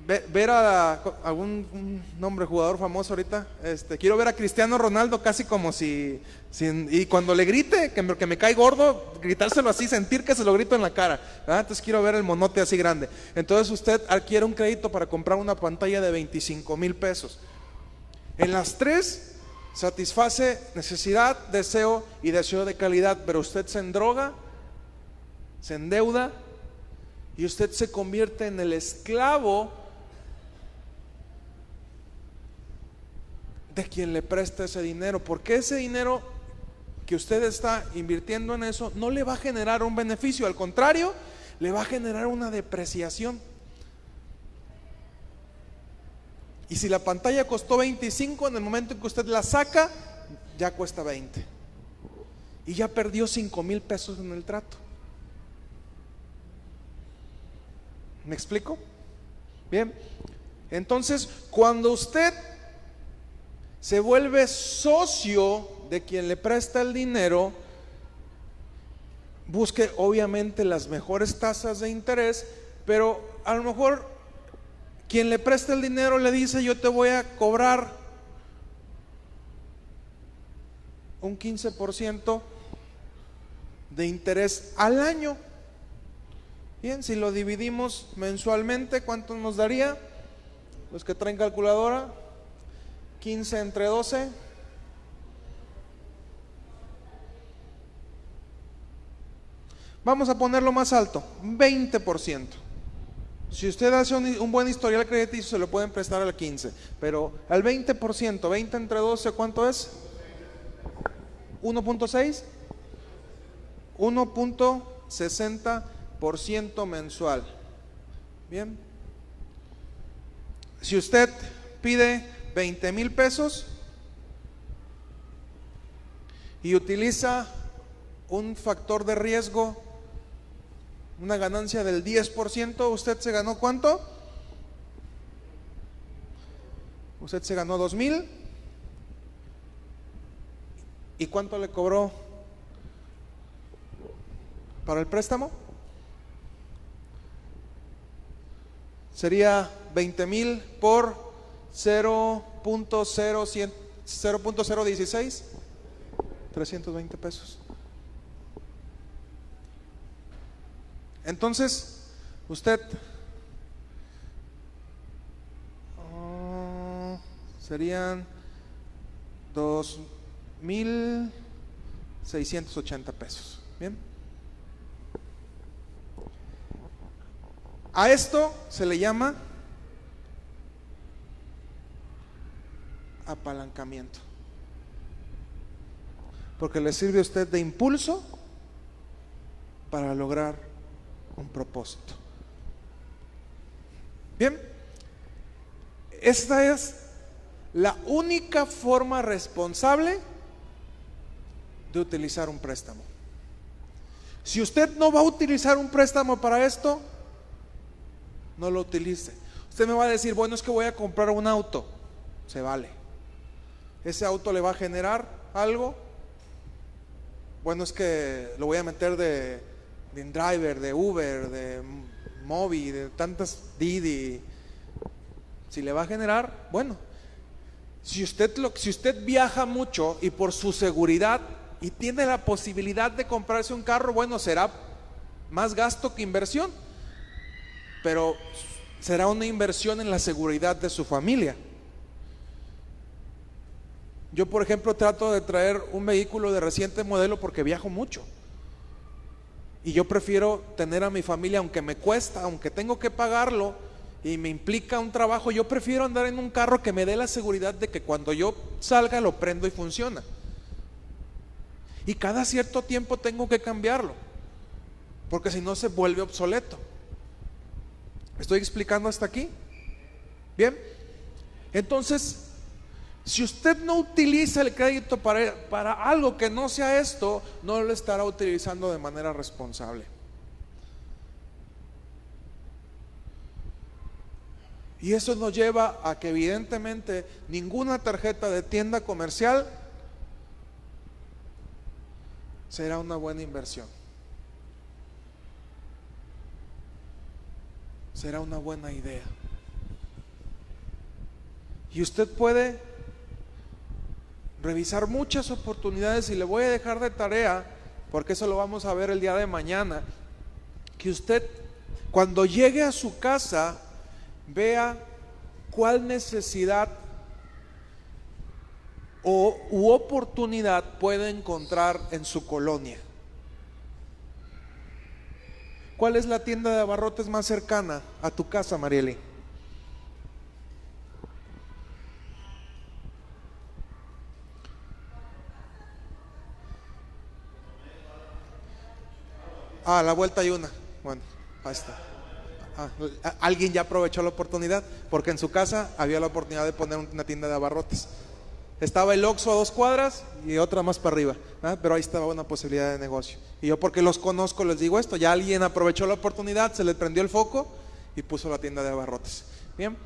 ver a algún nombre jugador famoso ahorita, este, quiero ver a Cristiano Ronaldo casi como si, y cuando le grite, que me, que me cae gordo, gritárselo así, sentir que se lo grito en la cara, entonces quiero ver el monote así grande. Entonces usted adquiere un crédito para comprar una pantalla de 25 mil pesos. En las tres satisface necesidad, deseo y deseo de calidad, pero usted se endroga se endeuda y usted se convierte en el esclavo de quien le presta ese dinero, porque ese dinero que usted está invirtiendo en eso no le va a generar un beneficio, al contrario, le va a generar una depreciación. Y si la pantalla costó 25, en el momento en que usted la saca, ya cuesta 20. Y ya perdió 5 mil pesos en el trato. ¿Me explico? Bien. Entonces, cuando usted se vuelve socio de quien le presta el dinero, busque obviamente las mejores tasas de interés, pero a lo mejor quien le presta el dinero le dice yo te voy a cobrar un 15% de interés al año. Bien, si lo dividimos mensualmente, ¿cuánto nos daría? Los que traen calculadora, 15 entre 12. Vamos a ponerlo más alto, 20%. Si usted hace un, buen historial crediticio, se lo pueden prestar al 15, pero al 20%, 20 entre 12, ¿cuánto es? 1.6, 1.60 por ciento mensual. Bien. Si usted pide 20 mil pesos y utiliza un factor de riesgo, una ganancia del 10%, ¿usted se ganó cuánto? Usted se ganó 2 mil. ¿Y cuánto le cobró para el préstamo? Sería 20 mil por 0.016, 320 pesos. Entonces, usted uh, serían 2.680 pesos. Bien. A esto se le llama apalancamiento. Porque le sirve a usted de impulso para lograr un propósito. Bien, esta es la única forma responsable de utilizar un préstamo. Si usted no va a utilizar un préstamo para esto, no lo utilice. Usted me va a decir, bueno, es que voy a comprar un auto. Se vale. Ese auto le va a generar algo. Bueno, es que lo voy a meter de, de driver, de Uber, de Mobi, de tantas Didi. Si le va a generar, bueno. Si usted, lo, si usted viaja mucho y por su seguridad y tiene la posibilidad de comprarse un carro, bueno, será más gasto que inversión, pero será una inversión en la seguridad de su familia. Yo, por ejemplo, trato de traer un vehículo de reciente modelo porque viajo mucho. Y yo prefiero tener a mi familia, aunque me cuesta, aunque tengo que pagarlo y me implica un trabajo, yo prefiero andar en un carro que me dé la seguridad de que cuando yo salga lo prendo y funciona. Y cada cierto tiempo tengo que cambiarlo, porque si no se vuelve obsoleto. ¿Estoy explicando hasta aquí? Bien. Entonces, si usted no utiliza el crédito para, para, algo que no sea esto, no lo estará utilizando de manera responsable. Y eso nos lleva a que evidentemente ninguna tarjeta de tienda comercial será una buena inversión. Será una buena idea. Y usted puede revisar muchas oportunidades y le voy a dejar de tarea, porque eso lo vamos a ver el día de mañana, que usted cuando llegue a su casa vea cuál necesidad o u oportunidad puede encontrar en su colonia. ¿Cuál es la tienda de abarrotes más cercana a tu casa, Marieli? Ah, la vuelta hay una. Bueno, ahí está. Ah, alguien ya aprovechó la oportunidad porque en su casa había la oportunidad de poner una tienda de abarrotes. Estaba el Oxxo a dos cuadras y otra más para arriba, pero ahí estaba una posibilidad de negocio. Y yo porque los conozco les digo esto, ya alguien aprovechó la oportunidad, se le prendió el foco y puso la tienda de abarrotes. Bien.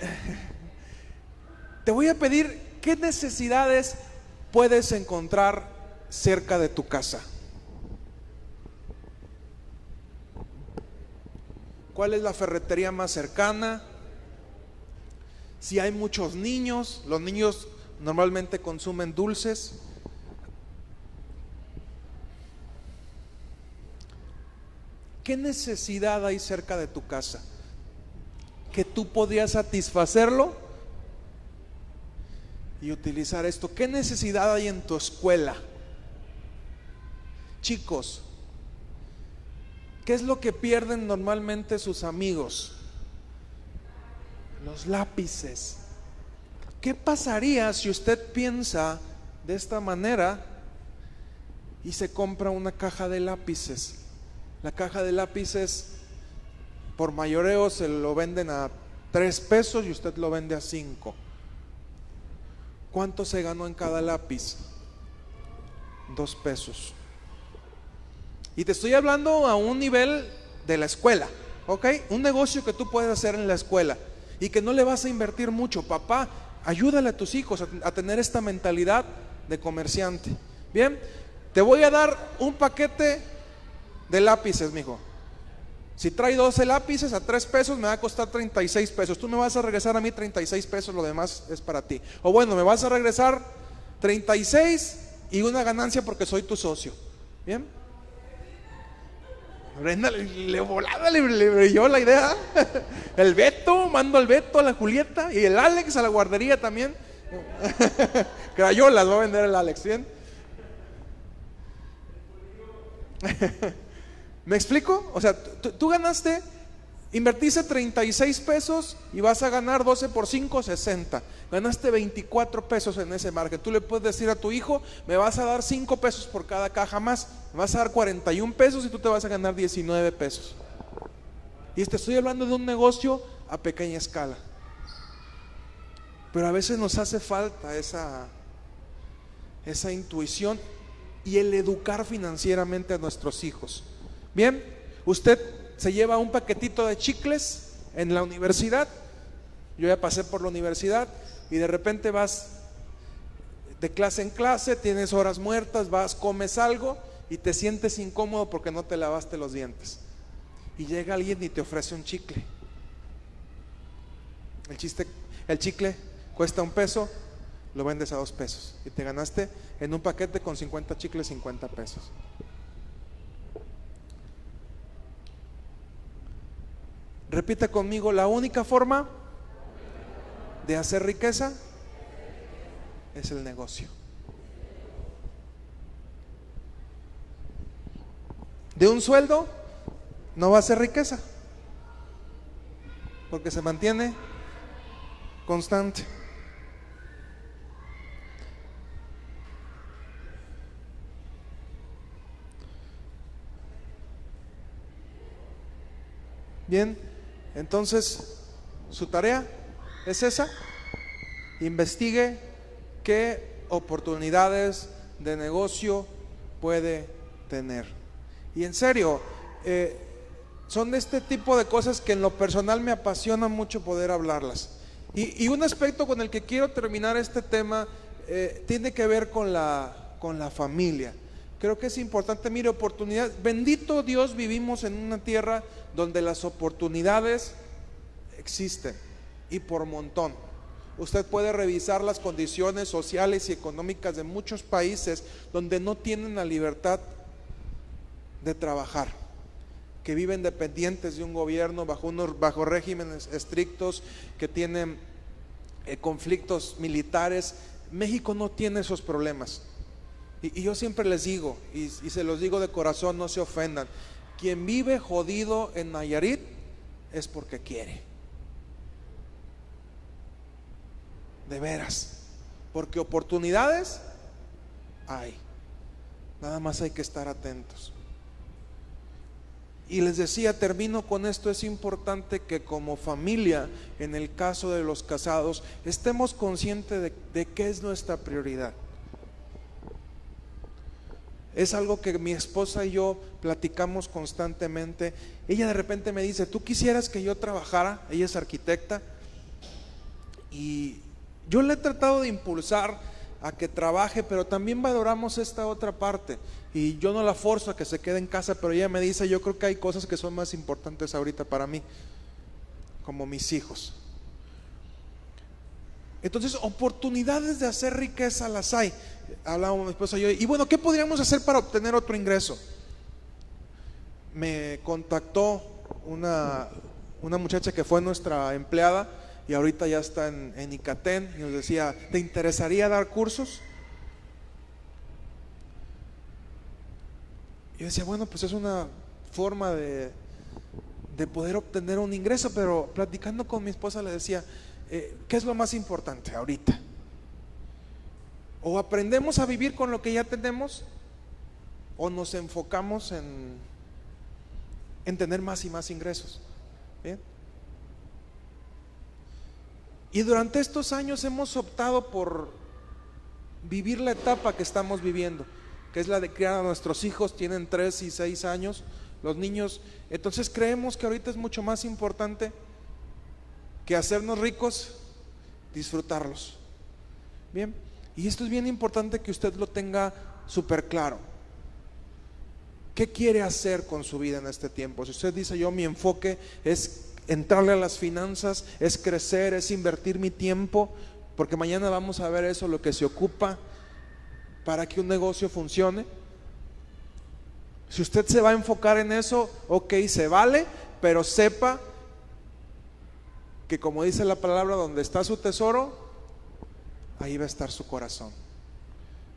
*laughs* Te voy a pedir qué necesidades puedes encontrar cerca de tu casa. cuál es la ferretería más cercana, si hay muchos niños, los niños normalmente consumen dulces. ¿Qué necesidad hay cerca de tu casa? Que tú podrías satisfacerlo y utilizar esto. ¿Qué necesidad hay en tu escuela? Chicos, ¿Qué es lo que pierden normalmente sus amigos? Los lápices. ¿Qué pasaría si usted piensa de esta manera y se compra una caja de lápices? La caja de lápices por mayoreo se lo venden a tres pesos y usted lo vende a cinco. ¿Cuánto se ganó en cada lápiz? Dos pesos. Y te estoy hablando a un nivel de la escuela, ¿ok? Un negocio que tú puedes hacer en la escuela y que no le vas a invertir mucho. Papá, ayúdale a tus hijos a, tener esta mentalidad de comerciante. Bien, te voy a dar un paquete de lápices, mijo. Si trae 12 lápices a 3 pesos, me va a costar 36 pesos. Tú me vas a regresar a mí 36 pesos, lo demás es para ti. O bueno, me vas a regresar 36 y una ganancia porque soy tu socio. Bien. Brenda le, volaba, le, brilló la idea. *laughs* El Beto, mando al Beto, a la Julieta y el Alex a la guardería también. *laughs* Crayolas va a vender el Alex, ¿bien? *laughs* ¿Me explico? O sea, tú ganaste Invertiste 36 pesos y vas a ganar 12 por 5, 60. Ganaste 24 pesos en ese margen. Tú le puedes decir a tu hijo, me vas a dar 5 pesos por cada caja más. Me vas a dar 41 pesos y tú te vas a ganar 19 pesos. Y te estoy hablando de un negocio a pequeña escala. Pero a veces nos hace falta esa, esa intuición y el educar financieramente a nuestros hijos. Bien, usted se lleva un paquetito de chicles en la universidad. Yo ya pasé por la universidad y de repente vas de clase en clase, tienes horas muertas, vas, comes algo y te sientes incómodo porque no te lavaste los dientes. Y llega alguien y te ofrece un chicle. El, chiste, el chicle cuesta un peso, lo vendes a dos pesos. Y te ganaste en un paquete con 50 chicles 50 pesos. Repita conmigo, la única forma de hacer riqueza es el negocio. De un sueldo no va a ser riqueza, porque se mantiene constante. Bien, entonces su tarea es esa, investigue qué oportunidades de negocio puede tener. Y en serio, eh, son este tipo de cosas que en lo personal me apasiona mucho poder hablarlas. Y, un aspecto con el que quiero terminar este tema eh, tiene que ver con la, con la familia. Creo que es importante, mire, oportunidades. Bendito Dios, vivimos en una tierra donde las oportunidades existen y por montón. Usted puede revisar las condiciones sociales y económicas de muchos países donde no tienen la libertad de trabajar, que viven dependientes de un gobierno bajo unos bajo regímenes estrictos, que tienen eh, conflictos militares. México no tiene esos problemas. Y, yo siempre les digo, y, se los digo de corazón, no se ofendan, quien vive jodido en Nayarit es porque quiere. De veras. Porque oportunidades hay. Nada más hay que estar atentos. Y les decía, termino con esto, es importante que como familia, en el caso de los casados, estemos conscientes de, de qué es nuestra prioridad. Es algo que mi esposa y yo platicamos constantemente. Ella de repente me dice, ¿tú quisieras que yo trabajara? Ella es arquitecta. Y yo le he tratado de impulsar a que trabaje, pero también valoramos esta otra parte. Y yo no la forzo a que se quede en casa, pero ella me dice, yo creo que hay cosas que son más importantes ahorita para mí, como mis hijos. Entonces, oportunidades de hacer riqueza las hay hablábamos mi esposa y yo, y bueno, ¿qué podríamos hacer para obtener otro ingreso? Me contactó una, una muchacha que fue nuestra empleada y ahorita ya está en, en Icatén y nos decía, ¿te interesaría dar cursos? Yo decía, bueno, pues es una forma de, de poder obtener un ingreso, pero platicando con mi esposa le decía, eh, ¿qué es lo más importante ahorita? O aprendemos a vivir con lo que ya tenemos o nos enfocamos en, en tener más y más ingresos. Y durante estos años hemos optado por vivir la etapa que estamos viviendo, que es la de criar a nuestros hijos, tienen 3 y 6 años, los niños. Entonces creemos que ahorita es mucho más importante que hacernos ricos, disfrutarlos. Bien. Y esto es bien importante que usted lo tenga súper claro. ¿Qué quiere hacer con su vida en este tiempo? Si usted dice yo mi enfoque es entrarle a las finanzas, es crecer, es invertir mi tiempo, porque mañana vamos a ver eso, lo que se ocupa para que un negocio funcione. Si usted se va a enfocar en eso, ok, se vale, pero sepa que como dice la palabra, donde está su tesoro, ahí va a estar su corazón.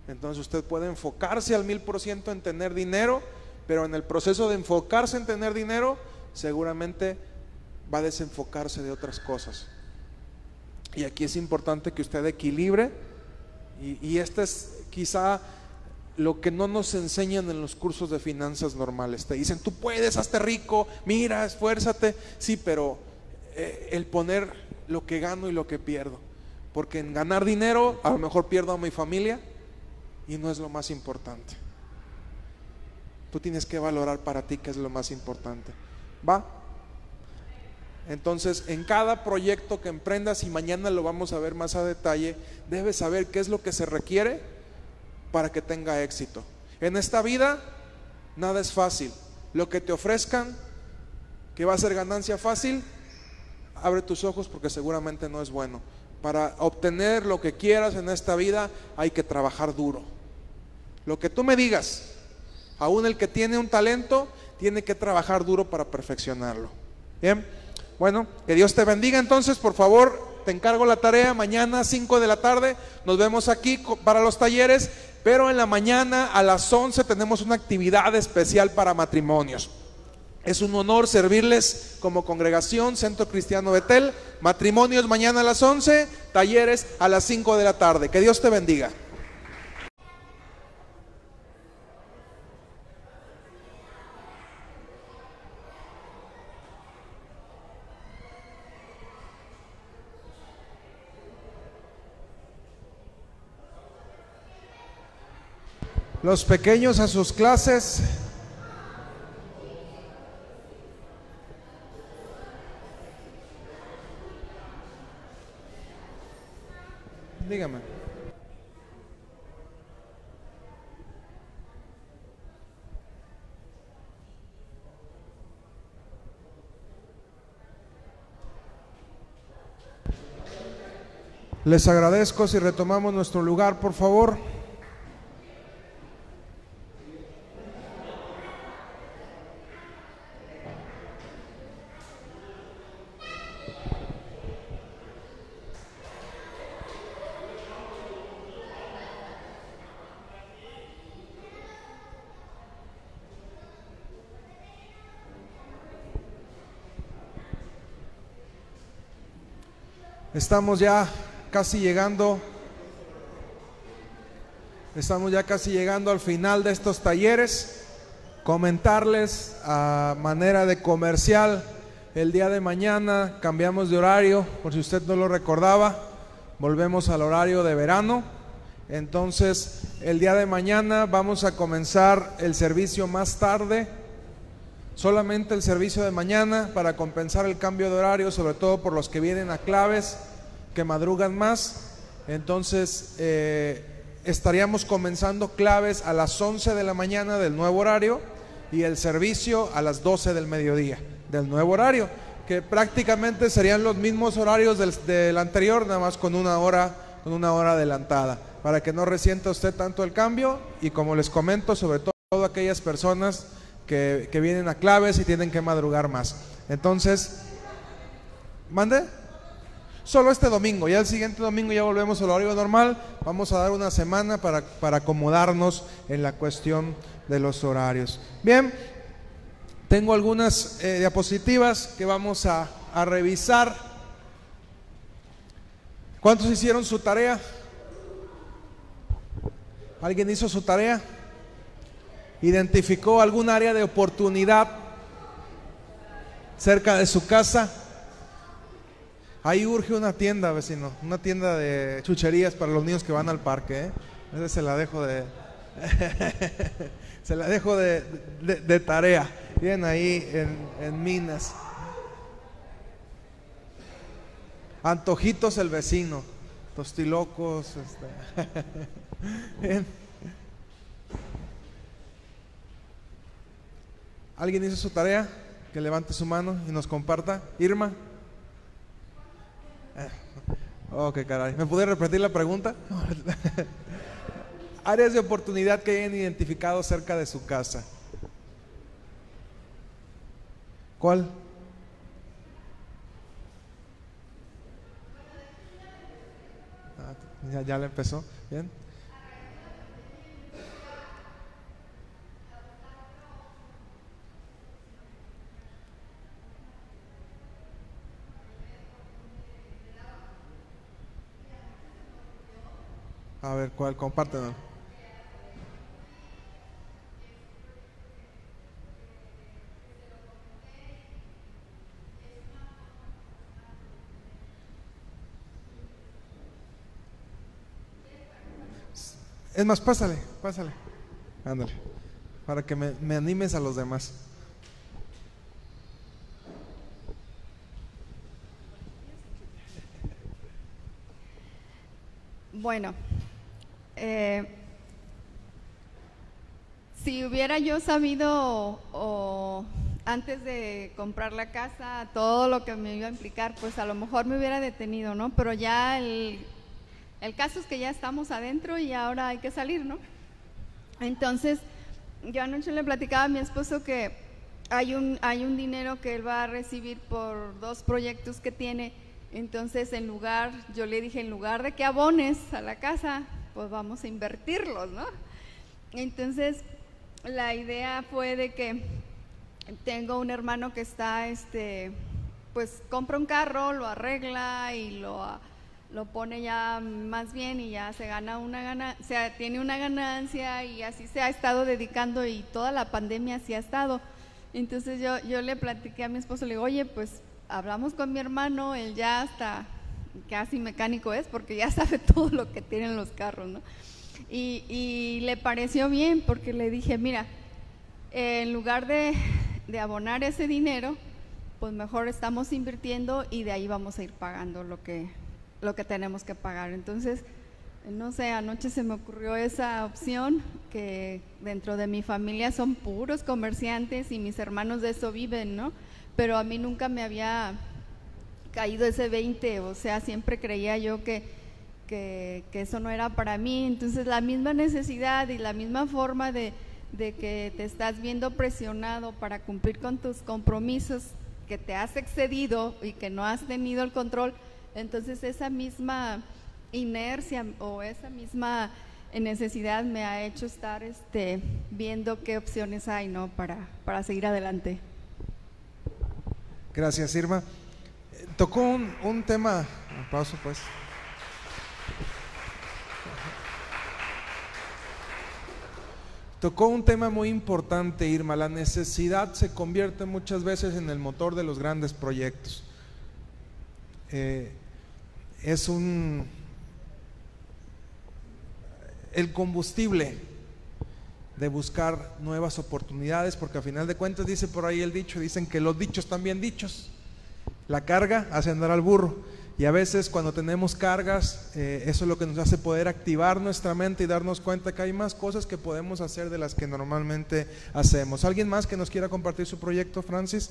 Entonces usted puede enfocarse al mil por ciento en tener dinero, pero en el proceso de enfocarse en tener dinero, seguramente va a desenfocarse de otras cosas. Y aquí es importante que usted equilibre, y, y esta es quizá lo que no nos enseñan en los cursos de finanzas normales. Te dicen, tú puedes, hazte rico, mira, esfuérzate. Sí, pero eh, el poner lo que gano y lo que pierdo. Porque en ganar dinero a lo mejor pierdo a mi familia y no es lo más importante. Tú tienes que valorar para ti qué es lo más importante. ¿Va? Entonces, en cada proyecto que emprendas, y mañana lo vamos a ver más a detalle, debes saber qué es lo que se requiere para que tenga éxito. En esta vida, nada es fácil. Lo que te ofrezcan, que va a ser ganancia fácil, abre tus ojos porque seguramente no es bueno. Para obtener lo que quieras en esta vida hay que trabajar duro. Lo que tú me digas, aún el que tiene un talento, tiene que trabajar duro para perfeccionarlo. Bien, bueno, que Dios te bendiga entonces, por favor, te encargo la tarea, mañana 5 de la tarde, nos vemos aquí para los talleres, pero en la mañana a las 11 tenemos una actividad especial para matrimonios. Es un honor servirles como congregación Centro Cristiano Betel. Matrimonios mañana a las 11, talleres a las 5 de la tarde. Que Dios te bendiga. Los pequeños a sus clases. Dígame. Les agradezco si retomamos nuestro lugar, por favor. Estamos ya casi llegando. Estamos ya casi llegando al final de estos talleres. Comentarles a manera de comercial, el día de mañana cambiamos de horario, por si usted no lo recordaba, volvemos al horario de verano. Entonces, el día de mañana vamos a comenzar el servicio más tarde, solamente el servicio de mañana para compensar el cambio de horario, sobre todo por los que vienen a claves que madrugan más. Entonces, eh, estaríamos comenzando claves a las 11 de la mañana del nuevo horario y el servicio a las 12 del mediodía del nuevo horario, que prácticamente serían los mismos horarios del, anterior, nada más con una hora, con una hora adelantada, para que no resienta usted tanto el cambio y como les comento, sobre todo aquellas personas que, vienen a claves y tienen que madrugar más. Entonces, mande. Solo este domingo, ya el siguiente domingo ya volvemos al horario normal. Vamos a dar una semana para, para acomodarnos en la cuestión de los horarios. Bien, tengo algunas eh, diapositivas que vamos a, a revisar. ¿Cuántos hicieron su tarea? ¿Alguien hizo su tarea? ¿Identificó algún área de oportunidad cerca de su casa? Ahí urge una tienda, vecino, una tienda de chucherías para los niños que van al parque. ¿eh? Se la dejo de, *laughs* se la dejo de, de, tarea. Bien ahí en, en, Minas. Antojitos el vecino, tostilocos. Este. *laughs* Bien. ¿Alguien hizo su tarea? Que levante su mano y nos comparta. Irma. Ok, caray. ¿Me puede repetir la pregunta? *laughs* Áreas de oportunidad que hayan identificado cerca de su casa. ¿Cuál? Ah, ya, ya le empezó. Bien. A ver, ¿cuál? Compártelo. Es más, pásale, pásale. Ándale. Para que me, me animes a los demás. Bueno, eh, si hubiera yo sabido o, antes de comprar la casa todo lo que me iba a implicar, pues a lo mejor me hubiera detenido, ¿no? Pero ya el, el caso es que ya estamos adentro y ahora hay que salir, ¿no? Entonces, yo anoche le platicaba a mi esposo que hay un, hay un dinero que él va a recibir por dos proyectos que tiene entonces, en lugar, yo le dije, en lugar de que abones a la casa, pues vamos a invertirlos, ¿no? Entonces, la idea fue de que tengo un hermano que está, este, pues compra un carro, lo arregla y lo, lo pone ya más bien y ya se gana una ganancia, o sea, tiene una ganancia y así se ha estado dedicando y toda la pandemia así ha estado. Entonces yo, yo le platiqué a mi esposo, le digo, oye, pues hablamos con mi hermano, él ya hasta casi mecánico es porque ya *laughs* sabe todo lo que tienen los carros, ¿no? Y, le pareció bien porque le dije, mira, en lugar de, abonar ese dinero, pues mejor estamos invirtiendo y de ahí vamos a ir pagando lo que, lo que tenemos que pagar. Entonces, no sé, anoche se me ocurrió esa opción, que dentro de mi familia son puros comerciantes y mis hermanos de eso viven, ¿no? pero a mí nunca me había caído ese 20, o sea, siempre creía yo que, que, eso no era para mí. Entonces la misma necesidad y la misma forma de, de que te estás viendo presionado para cumplir con tus compromisos, que te has excedido y que no has tenido el control, entonces esa misma inercia o esa misma necesidad me ha hecho estar este, viendo qué opciones hay ¿no? para, para seguir adelante. Gracias, Irma. Tocó un, tema, aplauso pues. Tocó un tema muy importante, Irma. La necesidad se convierte muchas veces en el motor de los grandes proyectos. Eh, es un el combustible de buscar nuevas oportunidades, porque a final de cuentas dice por ahí el dicho, dicen que los dichos también dichos. La carga hace andar al burro. Y a veces cuando tenemos cargas, eh, eso es lo que nos hace poder activar nuestra mente y darnos cuenta que hay más cosas que podemos hacer de las que normalmente hacemos. ¿Alguien más que nos quiera compartir su proyecto, Francis?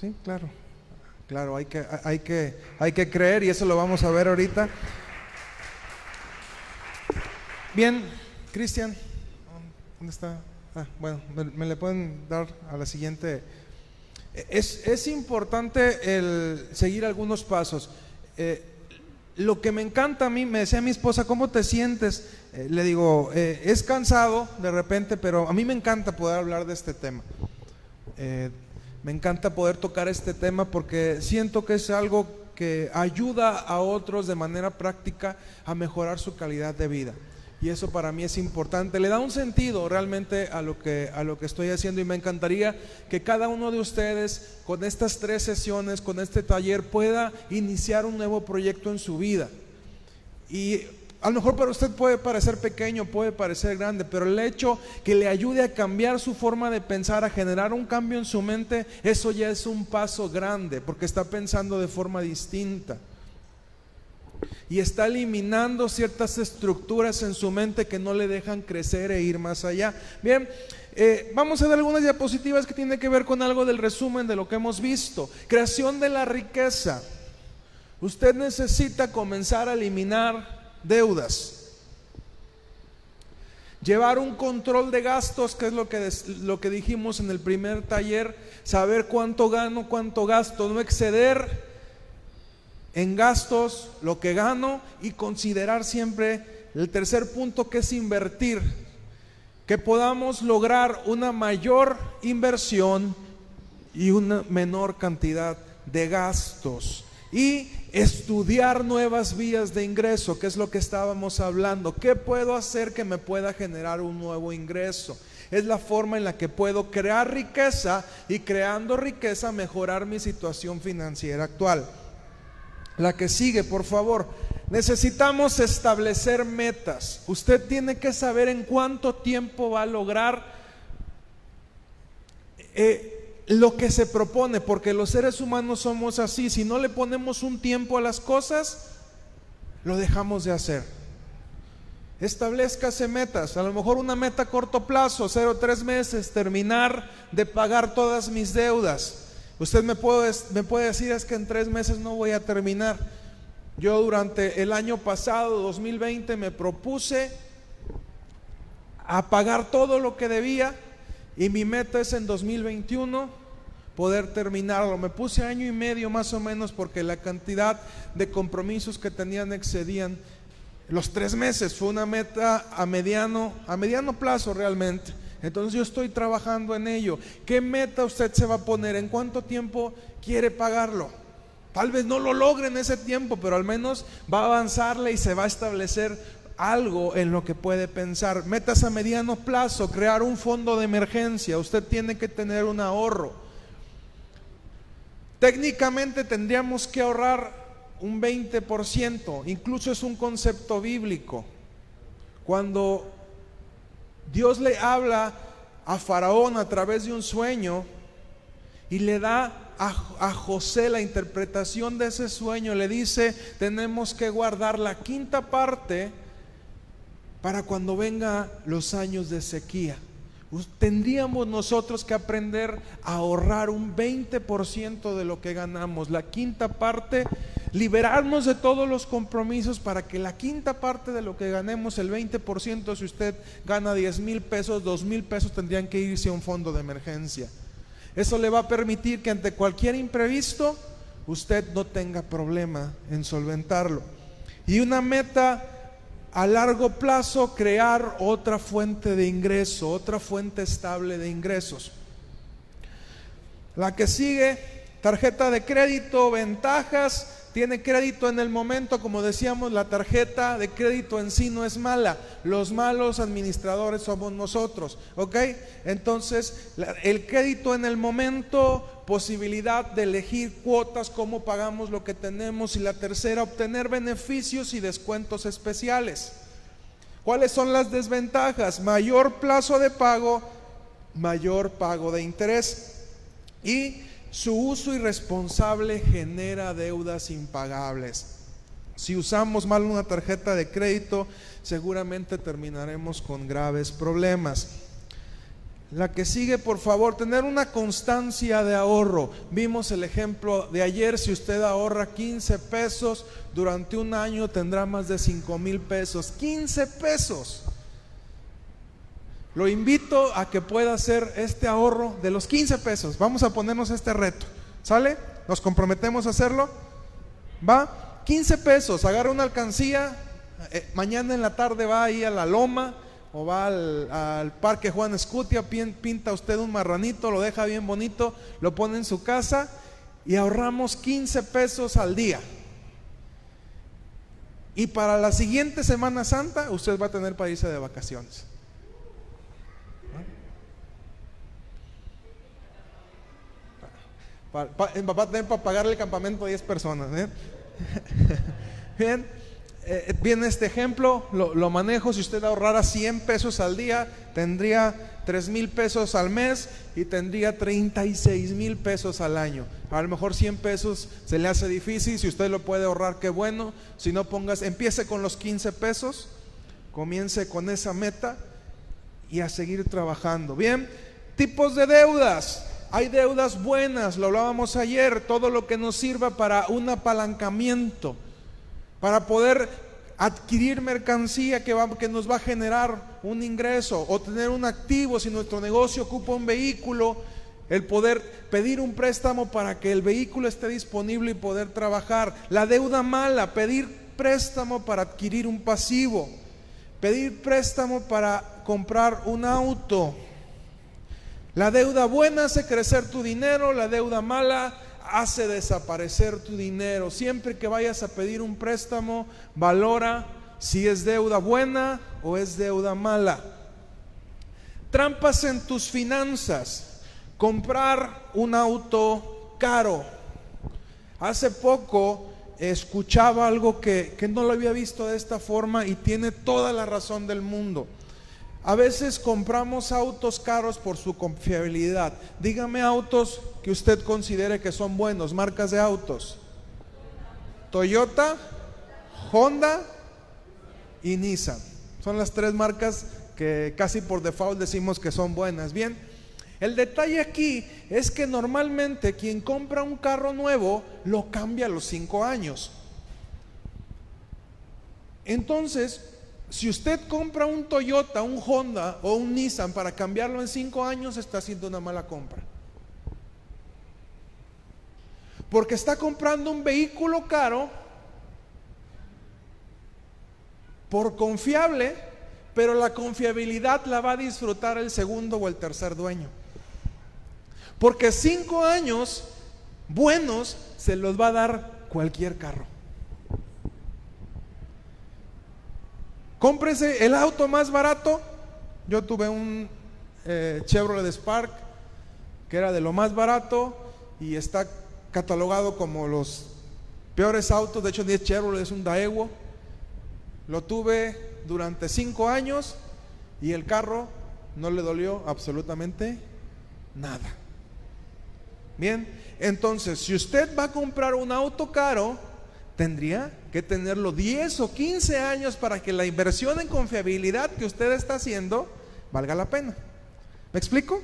Sí, claro. Claro, hay que, hay, que, hay que creer y eso lo vamos a ver ahorita. Bien, Cristian, ¿dónde está? Ah, bueno, me, le pueden dar a la siguiente. Es, es importante el seguir algunos pasos. Eh, lo que me encanta a mí, me decía mi esposa, ¿cómo te sientes? Eh, le digo, eh, es cansado de repente, pero a mí me encanta poder hablar de este tema. Me encanta poder tocar este tema porque siento que es algo que ayuda a otros de manera práctica a mejorar su calidad de vida. Y eso para mí es importante. Le da un sentido realmente a lo que, a lo que estoy haciendo y me encantaría que cada uno de ustedes con estas tres sesiones, con este taller, pueda iniciar un nuevo proyecto en su vida. Y a lo mejor para usted puede parecer pequeño, puede parecer grande, pero el hecho que le ayude a cambiar su forma de pensar, a generar un cambio en su mente, eso ya es un paso grande, porque está pensando de forma distinta. Y está eliminando ciertas estructuras en su mente que no le dejan crecer e ir más allá. Bien, eh, vamos a dar algunas diapositivas que tienen que ver con algo del resumen de lo que hemos visto. Creación de la riqueza. Usted necesita comenzar a eliminar deudas. Llevar un control de gastos, que es lo que, lo que dijimos en el primer taller, saber cuánto gano, cuánto gasto, no exceder en gastos lo que gano y considerar siempre el tercer punto que es invertir, que podamos lograr una mayor inversión y una menor cantidad de gastos. Y estudiar nuevas vías de ingreso, que es lo que estábamos hablando. ¿Qué puedo hacer que me pueda generar un nuevo ingreso? Es la forma en la que puedo crear riqueza y creando riqueza mejorar mi situación financiera actual. La que sigue, por favor. Necesitamos establecer metas. Usted tiene que saber en cuánto tiempo va a lograr eh, lo que se propone, porque los seres humanos somos así, si no le ponemos un tiempo a las cosas, lo dejamos de hacer. Establezcase metas, a lo mejor una meta a corto plazo, cero tres meses, terminar de pagar todas mis deudas. Usted me puede, me puede decir es que en tres meses no voy a terminar. Yo durante el año pasado, 2020, me propuse a pagar todo lo que debía y mi meta es en 2021 poder terminarlo. Me puse año y medio más o menos porque la cantidad de compromisos que tenían excedían los tres meses. Fue una meta a mediano, a mediano plazo realmente. Entonces yo estoy trabajando en ello. ¿Qué meta usted se va a poner? ¿En cuánto tiempo quiere pagarlo? Tal vez no lo logre en ese tiempo, pero al menos va a avanzarle y se va a establecer algo en lo que puede pensar. Metas a mediano plazo, crear un fondo de emergencia. Usted tiene que tener un ahorro. Técnicamente tendríamos que ahorrar un 20%, incluso es un concepto bíblico. Cuando Dios le habla a Faraón a través de un sueño y le da a, José la interpretación de ese sueño, le dice, tenemos que guardar la quinta parte para cuando venga los años de sequía tendríamos nosotros que aprender a ahorrar un 20% de lo que ganamos. La quinta parte, liberarnos de todos los compromisos para que la quinta parte de lo que ganemos, el 20%, si usted gana 10 mil pesos, 2 mil pesos tendrían que irse a un fondo de emergencia. Eso le va a permitir que ante cualquier imprevisto usted no tenga problema en solventarlo. Y una meta a largo plazo crear otra fuente de ingreso, otra fuente estable de ingresos. La que sigue, tarjeta de crédito, ventajas, tiene crédito en el momento, como decíamos, la tarjeta de crédito en sí no es mala, los malos administradores somos nosotros, ¿ok? Entonces, el crédito en el momento, posibilidad de elegir cuotas, cómo pagamos lo que tenemos, y la tercera, obtener beneficios y descuentos especiales. ¿Cuáles son las desventajas? Mayor plazo de pago, mayor pago de interés. Y su uso irresponsable genera deudas impagables. Si usamos mal una tarjeta de crédito, seguramente terminaremos con graves problemas. La que sigue, por favor, tener una constancia de ahorro. Vimos el ejemplo de ayer, si usted ahorra 15 pesos, durante un año tendrá más de 5 mil pesos. 15 pesos. Lo invito a que pueda hacer este ahorro de los 15 pesos. Vamos a ponernos este reto. ¿Sale? ¿Nos comprometemos a hacerlo? ¿Va? 15 pesos, agarra una alcancía, eh, mañana en la tarde va ahí a la loma o va al, parque Juan Escutia, pinta usted un marranito, lo deja bien bonito, lo pone en su casa y ahorramos 15 pesos al día. Y para la siguiente Semana Santa usted va a tener para irse de vacaciones. Pa- pa- eh, va a tener para pagarle el campamento a 10 personas. ¿eh? *laughs* Bien, eh, viene este ejemplo, lo, lo manejo. Si usted ahorrara 100 pesos al día, tendría 3 mil pesos al mes y tendría 36 mil pesos al año. A lo mejor 100 pesos se le hace difícil. Si usted lo puede ahorrar, qué bueno. Si no, pongas, empiece con los 15 pesos, comience con esa meta y a seguir trabajando. Bien, tipos de deudas. Hay deudas buenas, lo hablábamos ayer, todo lo que nos sirva para un apalancamiento, para poder adquirir mercancía que, va- que nos va a generar un ingreso o tener un activo si nuestro negocio ocupa un vehículo, el poder pedir un préstamo para que el vehículo esté disponible y poder trabajar. La deuda mala, pedir préstamo para adquirir un pasivo, pedir préstamo para comprar un auto. La deuda buena hace crecer tu dinero, la deuda mala hace desaparecer tu dinero. Siempre que vayas a pedir un préstamo, valora si es deuda buena o es deuda mala. Trampas en tus finanzas. Comprar un auto caro. Hace poco escuchaba algo que, que no lo había visto de esta forma y tiene toda la razón del mundo. A veces compramos autos caros por su confiabilidad. Dígame autos que usted considere que son buenos, marcas de autos. Toyota, Honda y Nissan. Son las tres marcas que casi por default decimos que son buenas. Bien, el detalle aquí es que normalmente quien compra un carro nuevo lo cambia a los cinco años. Entonces, si usted compra un Toyota, un Honda o un Nissan para cambiarlo en cinco años, está haciendo una mala compra. Porque está comprando un vehículo caro por confiable, pero la confiabilidad la va a disfrutar el segundo o el tercer dueño. Porque cinco años buenos se los va a dar cualquier carro. Cómprese el auto más barato. Yo tuve un eh, Chevrolet Spark que era de lo más barato y está catalogado como los peores autos. De hecho, 10 Chevrolet es un Daewoo. Lo tuve durante cinco años y el carro no le dolió absolutamente nada. Bien, entonces, si usted va a comprar un auto caro, tendría que tenerlo 10 o 15 años para que la inversión en confiabilidad que usted está haciendo valga la pena. ¿Me explico?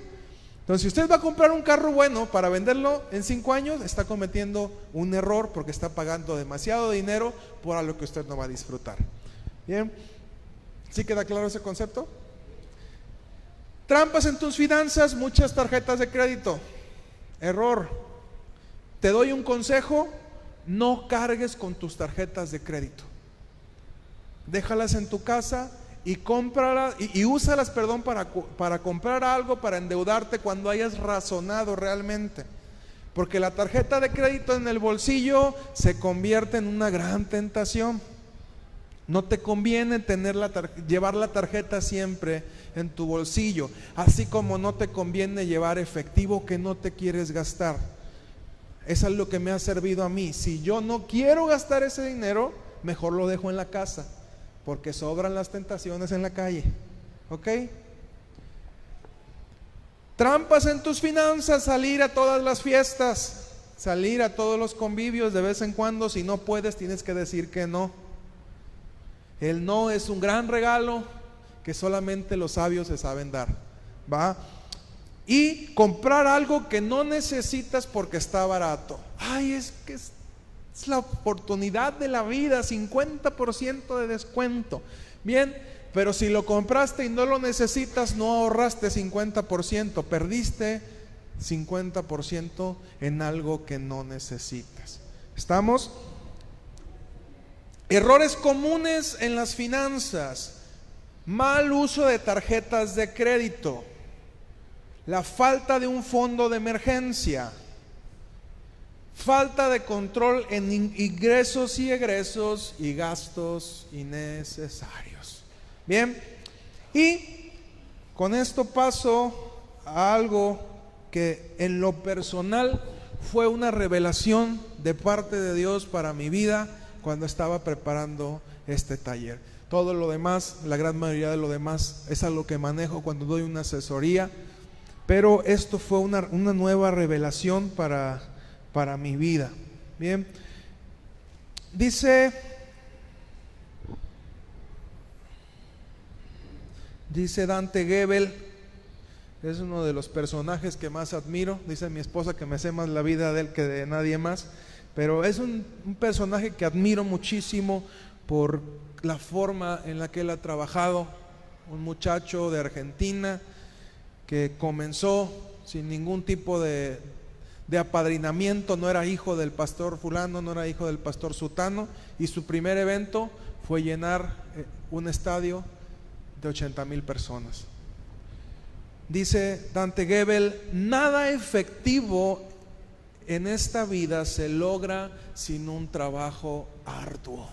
Entonces, si usted va a comprar un carro bueno para venderlo en 5 años, está cometiendo un error porque está pagando demasiado dinero por algo que usted no va a disfrutar. Bien, ¿sí queda claro ese concepto? Trampas en tus finanzas, muchas tarjetas de crédito. Error. Te doy un consejo, no cargues con tus tarjetas de crédito. Déjalas en tu casa y cómpralas y, úsalas, perdón, para, para comprar algo, para endeudarte cuando hayas razonado realmente. Porque la tarjeta de crédito en el bolsillo se convierte en una gran tentación. No te conviene tener la llevar la tarjeta siempre en tu bolsillo, así como no te conviene llevar efectivo que no te quieres gastar. Eso es lo que me ha servido a mí. Si yo no quiero gastar ese dinero, mejor lo dejo en la casa, porque sobran las tentaciones en la calle. ¿Ok? Trampas en tus finanzas, salir a todas las fiestas, salir a todos los convivios de vez en cuando. Si no puedes, tienes que decir que no. El no es un gran regalo que solamente los sabios se saben dar. ¿Va? Y comprar algo que no necesitas porque está barato. Ay, es que es, la oportunidad de la vida, 50% de descuento. Bien, pero si lo compraste y no lo necesitas, no ahorraste 50%, perdiste 50% en algo que no necesitas. ¿Estamos? Errores comunes en las finanzas. Mal uso de tarjetas de crédito. La falta de un fondo de emergencia. falta de control en in- ingresos y egresos y gastos innecesarios. Bien, y con esto paso a algo que en lo personal fue una revelación de parte de Dios para mi vida cuando estaba preparando este taller. Todo lo demás, la gran mayoría de lo demás, es algo que manejo cuando doy una asesoría, pero esto fue una, nueva revelación para, para mi vida. Bien, dice, dice Dante Gebel, es uno de los personajes que más admiro. Dice mi esposa que me sé más la vida de él que de nadie más. Pero es un, un personaje que admiro muchísimo por la forma en la que él ha trabajado. Un muchacho de Argentina que comenzó sin ningún tipo de, de apadrinamiento, no era hijo del pastor fulano, no era hijo del pastor sutano, y su primer evento fue llenar eh, un estadio de 80 mil personas. Dice Dante Gebel, nada efectivo en esta vida se logra sin un trabajo arduo.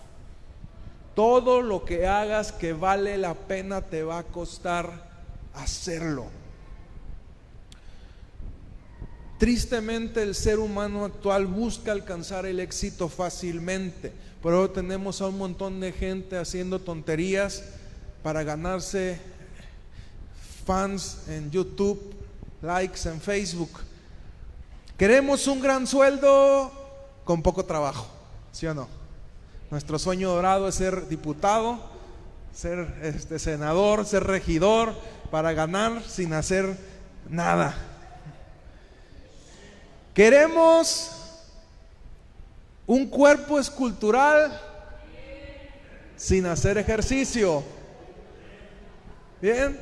Todo lo que hagas que vale la pena te va a costar hacerlo. Tristemente el ser humano actual busca alcanzar el éxito fácilmente, pero tenemos a un montón de gente haciendo tonterías para ganarse fans en YouTube, likes en Facebook. Queremos un gran sueldo con poco trabajo, ¿sí o no? Nuestro sueño dorado es ser diputado, ser este senador, ser regidor para ganar sin hacer nada. Queremos un cuerpo escultural sin hacer ejercicio. Bien.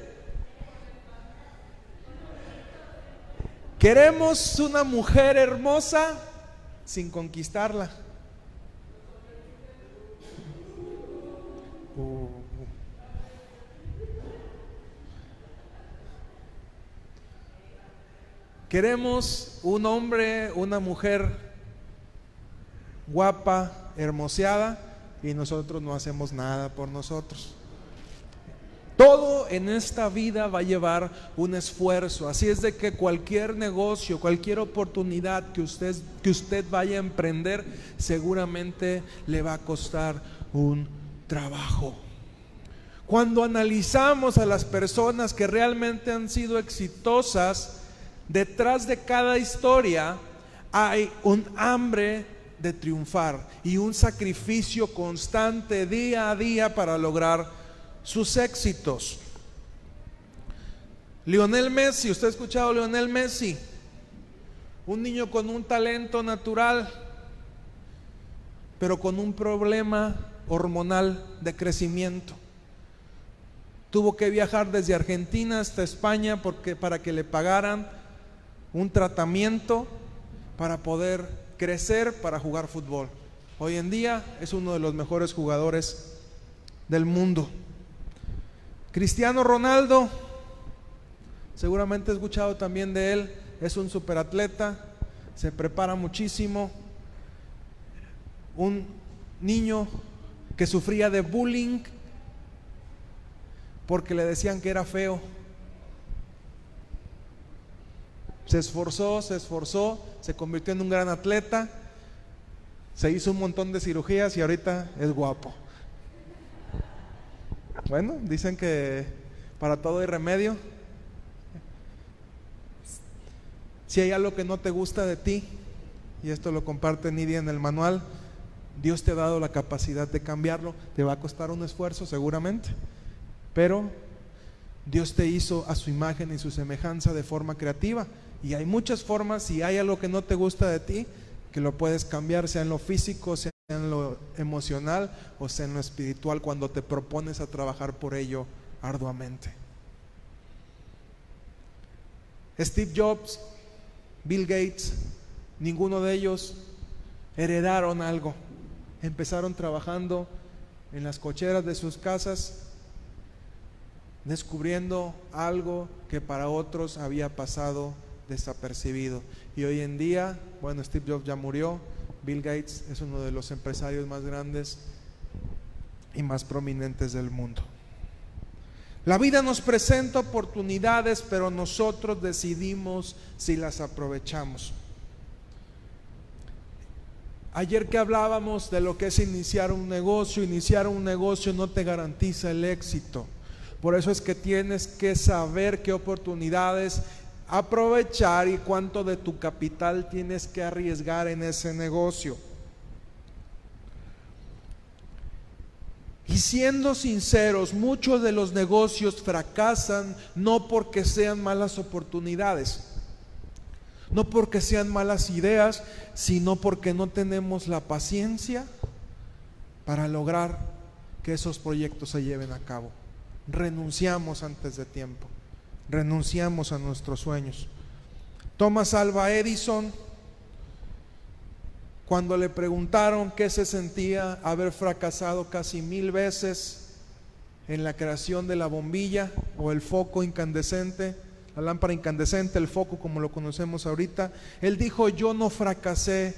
Queremos una mujer hermosa sin conquistarla. Queremos un hombre, una mujer guapa, hermoseada, y nosotros no hacemos nada por nosotros. Todo en esta vida va a llevar un esfuerzo. Así es de que cualquier negocio, cualquier oportunidad que usted, que usted vaya a emprender, seguramente le va a costar un trabajo. Cuando analizamos a las personas que realmente han sido exitosas, detrás de cada historia hay un hambre de triunfar y un sacrificio constante día a día para lograr sus éxitos. Lionel Messi, usted ha escuchado a Lionel Messi, un niño con un talento natural, pero con un problema hormonal de crecimiento. Tuvo que viajar desde Argentina hasta España porque, para que le pagaran un tratamiento para poder crecer para jugar fútbol. Hoy en día es uno de los mejores jugadores del mundo. Cristiano Ronaldo, seguramente he escuchado también de él, es un superatleta, se prepara muchísimo, un niño que sufría de bullying porque le decían que era feo. Se esforzó, se esforzó, se convirtió en un gran atleta, se hizo un montón de cirugías y ahorita es guapo. Bueno, dicen que para todo hay remedio. Si hay algo que no te gusta de ti, y esto lo comparte Nidia en el manual, Dios te ha dado la capacidad de cambiarlo. Te va a costar un esfuerzo seguramente, pero Dios te hizo a su imagen y su semejanza de forma creativa. Y hay muchas formas, si hay algo que no te gusta de ti, que lo puedes cambiar, sea en lo físico, sea en lo emocional o sea en lo espiritual, cuando te propones a trabajar por ello arduamente. Steve Jobs, Bill Gates, ninguno de ellos heredaron algo. Empezaron trabajando en las cocheras de sus casas, descubriendo algo que para otros había pasado desapercibido. Y hoy en día, bueno, Steve Jobs ya murió, Bill Gates es uno de los empresarios más grandes y más prominentes del mundo. La vida nos presenta oportunidades, pero nosotros decidimos si las aprovechamos. Ayer que hablábamos de lo que es iniciar un negocio, iniciar un negocio no te garantiza el éxito. Por eso es que tienes que saber qué oportunidades aprovechar y cuánto de tu capital tienes que arriesgar en ese negocio. Y siendo sinceros, muchos de los negocios fracasan no porque sean malas oportunidades, no porque sean malas ideas, sino porque no tenemos la paciencia para lograr que esos proyectos se lleven a cabo. Renunciamos antes de tiempo, renunciamos a nuestros sueños. Thomas Alva Edison, cuando le preguntaron qué se sentía haber fracasado casi mil veces en la creación de la bombilla o el foco incandescente, la lámpara incandescente, el foco como lo conocemos ahorita. Él dijo, yo no fracasé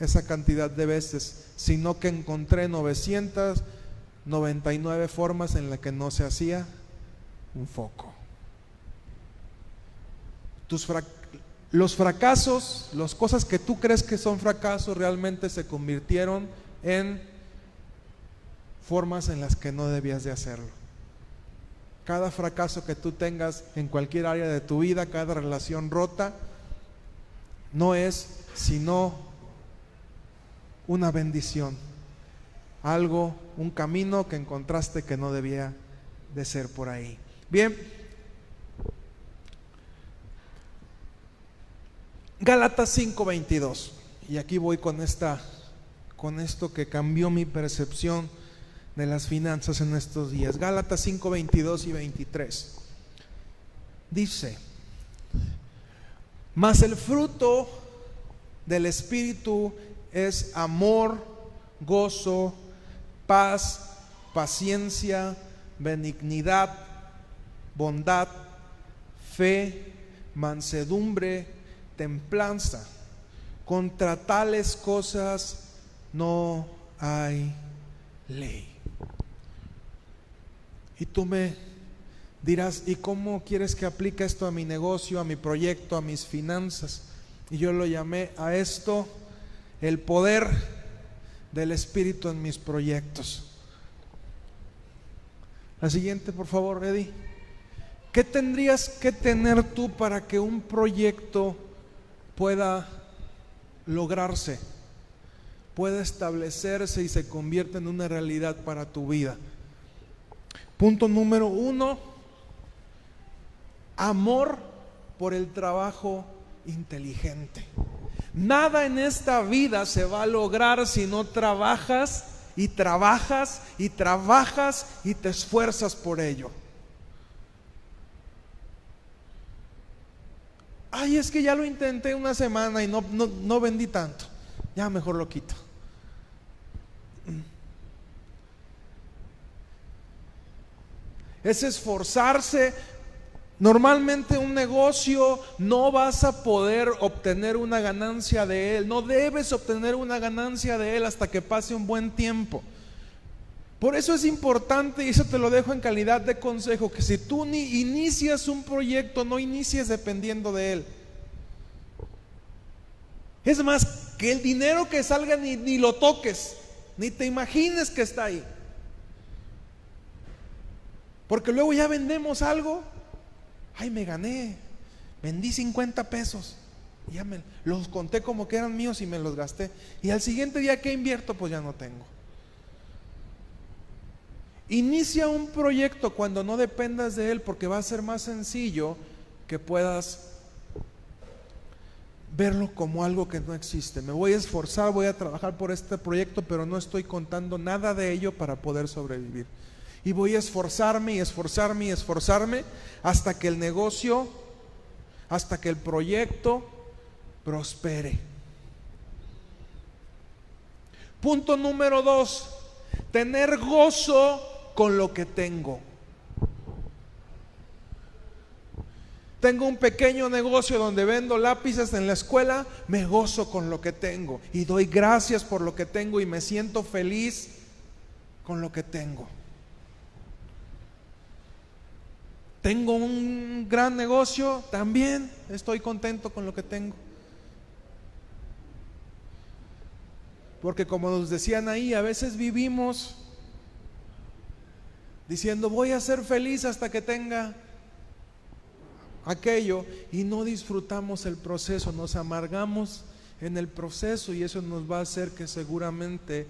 esa cantidad de veces, sino que encontré 999 formas en las que no se hacía un foco. Tus los fracasos, las cosas que tú crees que son fracasos, realmente se convirtieron en formas en las que no debías de hacerlo. Cada fracaso que tú tengas en cualquier área de tu vida, cada relación rota, no es sino una bendición, algo, un camino que encontraste que no debía de ser por ahí. Bien, Gálatas 5:22. Y aquí voy con esta con esto que cambió mi percepción de las finanzas en estos días. Gálatas 5, 22 y 23. Dice, mas el fruto del Espíritu es amor, gozo, paz, paciencia, benignidad, bondad, fe, mansedumbre, templanza. Contra tales cosas no hay ley. Y tú me dirás, ¿y cómo quieres que aplique esto a mi negocio, a mi proyecto, a mis finanzas? Y yo lo llamé a esto el poder del Espíritu en mis proyectos. La siguiente, por favor, Eddie. ¿Qué tendrías que tener tú para que un proyecto pueda lograrse, pueda establecerse y se convierta en una realidad para tu vida? Punto número uno, amor por el trabajo inteligente. Nada en esta vida se va a lograr si no trabajas y trabajas y trabajas y te esfuerzas por ello. Ay, es que ya lo intenté una semana y no, no, no vendí tanto. Ya mejor lo quito. es esforzarse. Normalmente un negocio no vas a poder obtener una ganancia de él, no debes obtener una ganancia de él hasta que pase un buen tiempo. Por eso es importante, y eso te lo dejo en calidad de consejo, que si tú ni inicias un proyecto, no inicies dependiendo de él. Es más, que el dinero que salga ni, ni lo toques, ni te imagines que está ahí. Porque luego ya vendemos algo. Ay, me gané. Vendí 50 pesos. ya me los conté como que eran míos y me los gasté. Y al siguiente día que invierto, pues ya no tengo. Inicia un proyecto cuando no dependas de él porque va a ser más sencillo que puedas verlo como algo que no existe. Me voy a esforzar, voy a trabajar por este proyecto, pero no estoy contando nada de ello para poder sobrevivir. Y voy a esforzarme y esforzarme y esforzarme hasta que el negocio, hasta que el proyecto prospere. Punto número dos, tener gozo con lo que tengo. Tengo un pequeño negocio donde vendo lápices en la escuela, me gozo con lo que tengo y doy gracias por lo que tengo y me siento feliz con lo que tengo. Tengo un gran negocio, también estoy contento con lo que tengo. Porque como nos decían ahí, a veces vivimos diciendo, voy a ser feliz hasta que tenga aquello y no disfrutamos el proceso, nos amargamos en el proceso y eso nos va a hacer que seguramente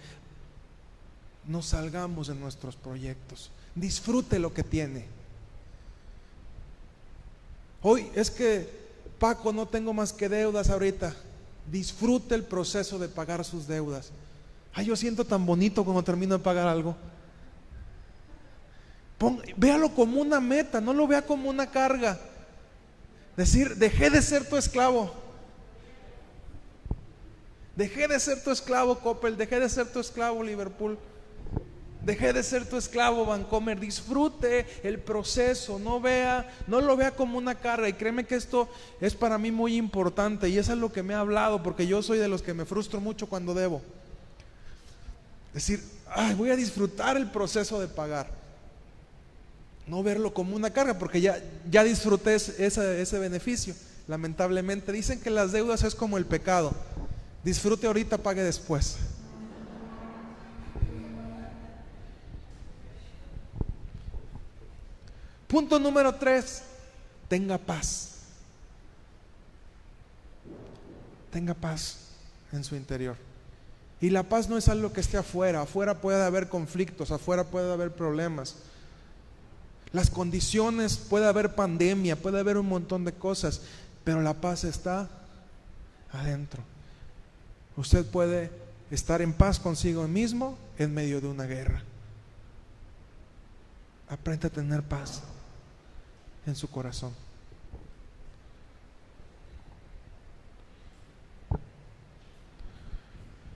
nos salgamos de nuestros proyectos. Disfrute lo que tiene. Hoy es que Paco no tengo más que deudas ahorita. Disfrute el proceso de pagar sus deudas. Ay, yo siento tan bonito cuando termino de pagar algo. Véalo como una meta, no lo vea como una carga. Decir, dejé de ser tu esclavo. Dejé de ser tu esclavo, Coppel. Dejé de ser tu esclavo, Liverpool. Dejé de ser tu esclavo, Vancomer. Disfrute el proceso. No vea, no lo vea como una carga. Y créeme que esto es para mí muy importante. Y eso es lo que me ha hablado, porque yo soy de los que me frustro mucho cuando debo. Decir, ay, voy a disfrutar el proceso de pagar no verlo como una carga, porque ya, ya disfruté ese, ese beneficio. Lamentablemente dicen que las deudas es como el pecado. Disfrute ahorita, pague después. Punto número tres, tenga paz. Tenga paz en su interior. Y la paz no es algo que esté afuera. Afuera puede haber conflictos, afuera puede haber problemas. Las condiciones, puede haber pandemia, puede haber un montón de cosas, pero la paz está adentro. Usted puede estar en paz consigo mismo en medio de una guerra. Aprende a tener paz en su corazón.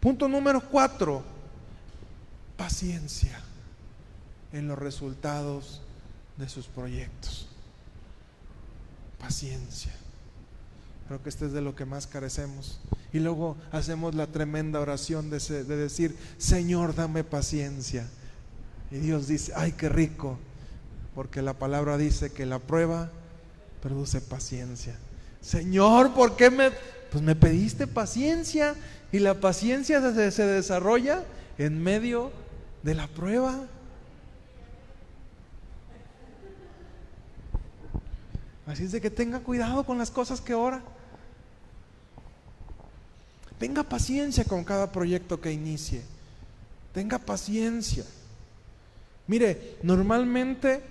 Punto número cuatro, paciencia en los resultados de sus proyectos. Paciencia. Creo que este es de lo que más carecemos. Y luego hacemos la tremenda oración de, de decir, Señor, dame paciencia. Y Dios dice, ay, qué rico, porque la palabra dice que la prueba produce paciencia. Señor, ¿por qué me, pues me pediste paciencia? Y la paciencia se, se desarrolla en medio de la prueba. Así es de que tenga cuidado con las cosas que ora. Tenga paciencia con cada proyecto que inicie. Tenga paciencia. Mire, normalmente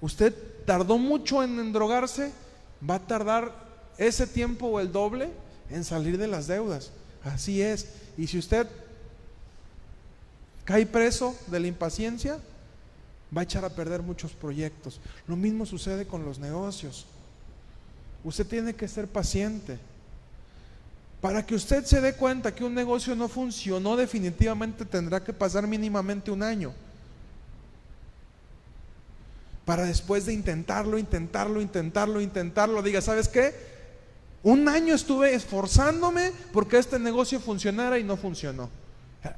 usted tardó mucho en endrogarse, va a tardar ese tiempo o el doble en salir de las deudas. Así es. Y si usted cae preso de la impaciencia, va a echar a perder muchos proyectos. Lo mismo sucede con los negocios. Usted tiene que ser paciente. Para que usted se dé cuenta que un negocio no funcionó, definitivamente tendrá que pasar mínimamente un año. Para después de intentarlo, intentarlo, intentarlo, intentarlo, diga, ¿sabes qué? Un año estuve esforzándome porque este negocio funcionara y no funcionó.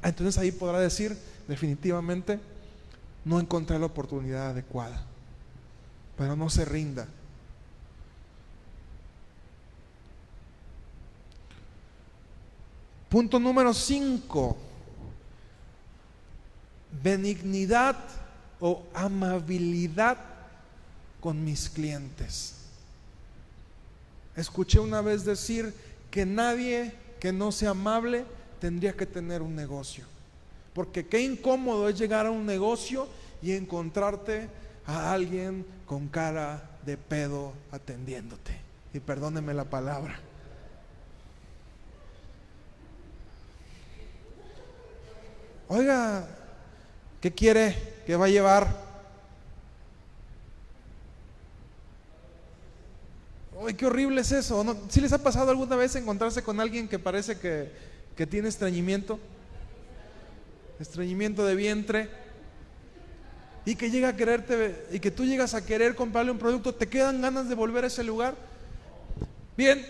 Entonces ahí podrá decir, definitivamente, no encontré la oportunidad adecuada. Pero no se rinda. Punto número 5. Benignidad o amabilidad con mis clientes. Escuché una vez decir que nadie que no sea amable tendría que tener un negocio. Porque qué incómodo es llegar a un negocio y encontrarte a alguien con cara de pedo atendiéndote. Y perdóneme la palabra. Oiga, ¿qué quiere? ¿Qué va a llevar? Ay, qué horrible es eso. ¿No? ¿Sí les ha pasado alguna vez encontrarse con alguien que parece que, que tiene estreñimiento? Estreñimiento de vientre. y que llega a quererte y que tú llegas a querer comprarle un producto, te quedan ganas de volver a ese lugar. Bien,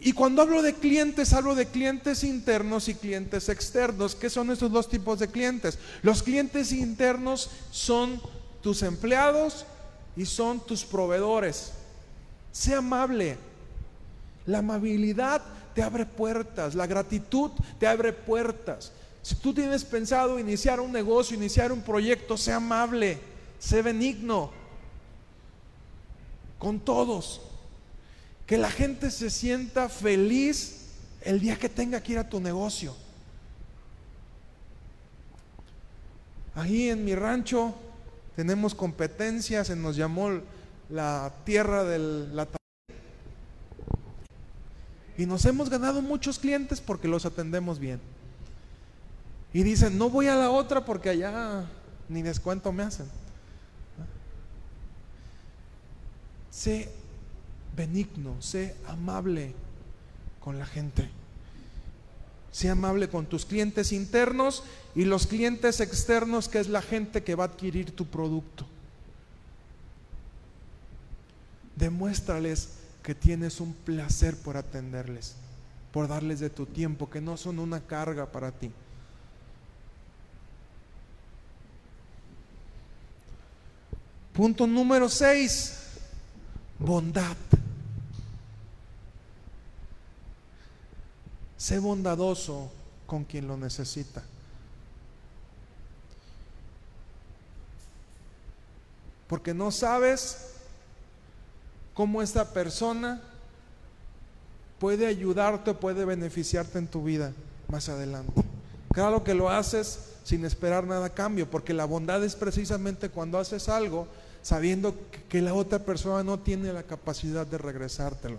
y cuando hablo de clientes, hablo de clientes internos y clientes externos. ¿Qué son estos dos tipos de clientes? Los clientes internos son tus empleados y son tus proveedores. Sé amable. La amabilidad te abre puertas, la gratitud te abre puertas. Si tú tienes pensado iniciar un negocio, iniciar un proyecto, sé amable, sé benigno con todos. Que la gente se sienta feliz el día que tenga que ir a tu negocio. Ahí en mi rancho tenemos competencias, se nos llamó la tierra de la y nos hemos ganado muchos clientes porque los atendemos bien. Y dicen, no voy a la otra porque allá ni descuento me hacen. Sé benigno, sé amable con la gente. Sé amable con tus clientes internos y los clientes externos, que es la gente que va a adquirir tu producto. Demuéstrales que tienes un placer por atenderles, por darles de tu tiempo, que no son una carga para ti. Punto número 6, bondad. Sé bondadoso con quien lo necesita. Porque no sabes cómo esta persona puede ayudarte, puede beneficiarte en tu vida más adelante. Claro que lo haces sin esperar nada a cambio, porque la bondad es precisamente cuando haces algo sabiendo que la otra persona no tiene la capacidad de regresártelo.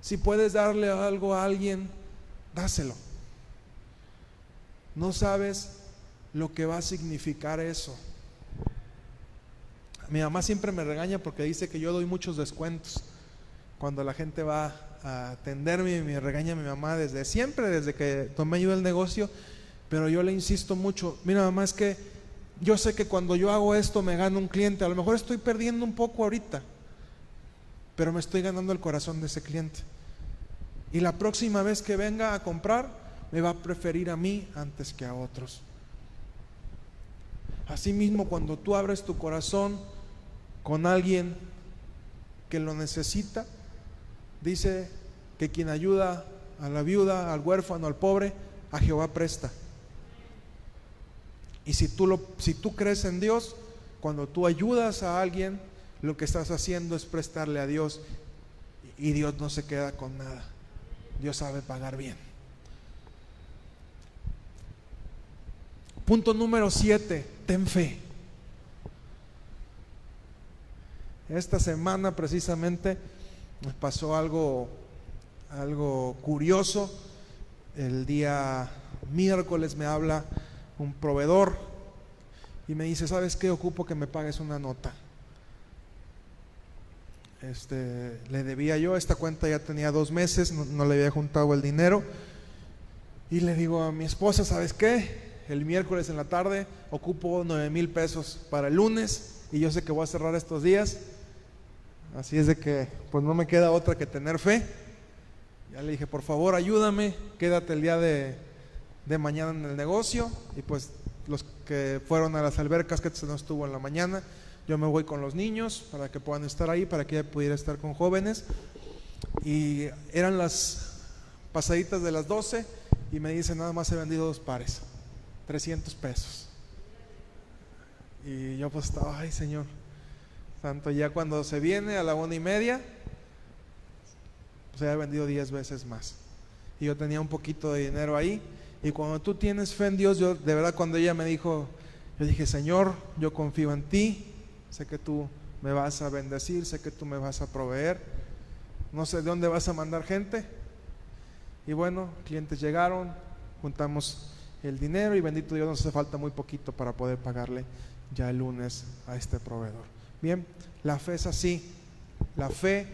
Si puedes darle algo a alguien, dáselo. No sabes lo que va a significar eso. Mi mamá siempre me regaña porque dice que yo doy muchos descuentos. Cuando la gente va a atenderme, me regaña mi mamá desde siempre, desde que tomé yo el negocio, pero yo le insisto mucho, mira mamá, es que yo sé que cuando yo hago esto me gano un cliente, a lo mejor estoy perdiendo un poco ahorita, pero me estoy ganando el corazón de ese cliente. Y la próxima vez que venga a comprar, me va a preferir a mí antes que a otros. Asimismo, cuando tú abres tu corazón con alguien que lo necesita, dice que quien ayuda a la viuda, al huérfano, al pobre, a Jehová presta. Y si tú, lo, si tú crees en Dios, cuando tú ayudas a alguien, lo que estás haciendo es prestarle a Dios y Dios no se queda con nada. Dios sabe pagar bien. Punto número 7, ten fe. Esta semana precisamente me pasó algo, algo curioso. El día miércoles me habla un proveedor y me dice, ¿sabes qué? Ocupo que me pagues una nota. Este, le debía yo, esta cuenta ya tenía dos meses, no, le había juntado el dinero. Y le digo a mi esposa, ¿sabes qué? El miércoles en la tarde ocupo nueve mil pesos para el lunes y yo sé que voy a cerrar estos días. Así es de que pues no me queda otra que tener fe. Ya le dije, por favor ayúdame, quédate el día de, de mañana en el negocio y pues los que fueron a las albercas que se nos estuvo en la mañana, yo me voy con los niños para que puedan estar ahí, para que ella pudiera estar con jóvenes. Y eran las pasaditas de las 12 y me dice, nada más he vendido dos pares, 300 pesos. Y yo pues estaba, ay Señor, tanto ya cuando se viene a la una y media, pues he vendido 10 veces más. Y yo tenía un poquito de dinero ahí y cuando tú tienes fe en Dios, yo de verdad cuando ella me dijo, yo dije, Señor, yo confío en ti, sé que tú me vas a bendecir, sé que tú me vas a proveer, no sé de dónde vas a mandar gente. Y bueno, clientes llegaron, juntamos el dinero y bendito Dios nos hace falta muy poquito para poder pagarle ya el lunes a este proveedor. Bien, la fe es así. La fe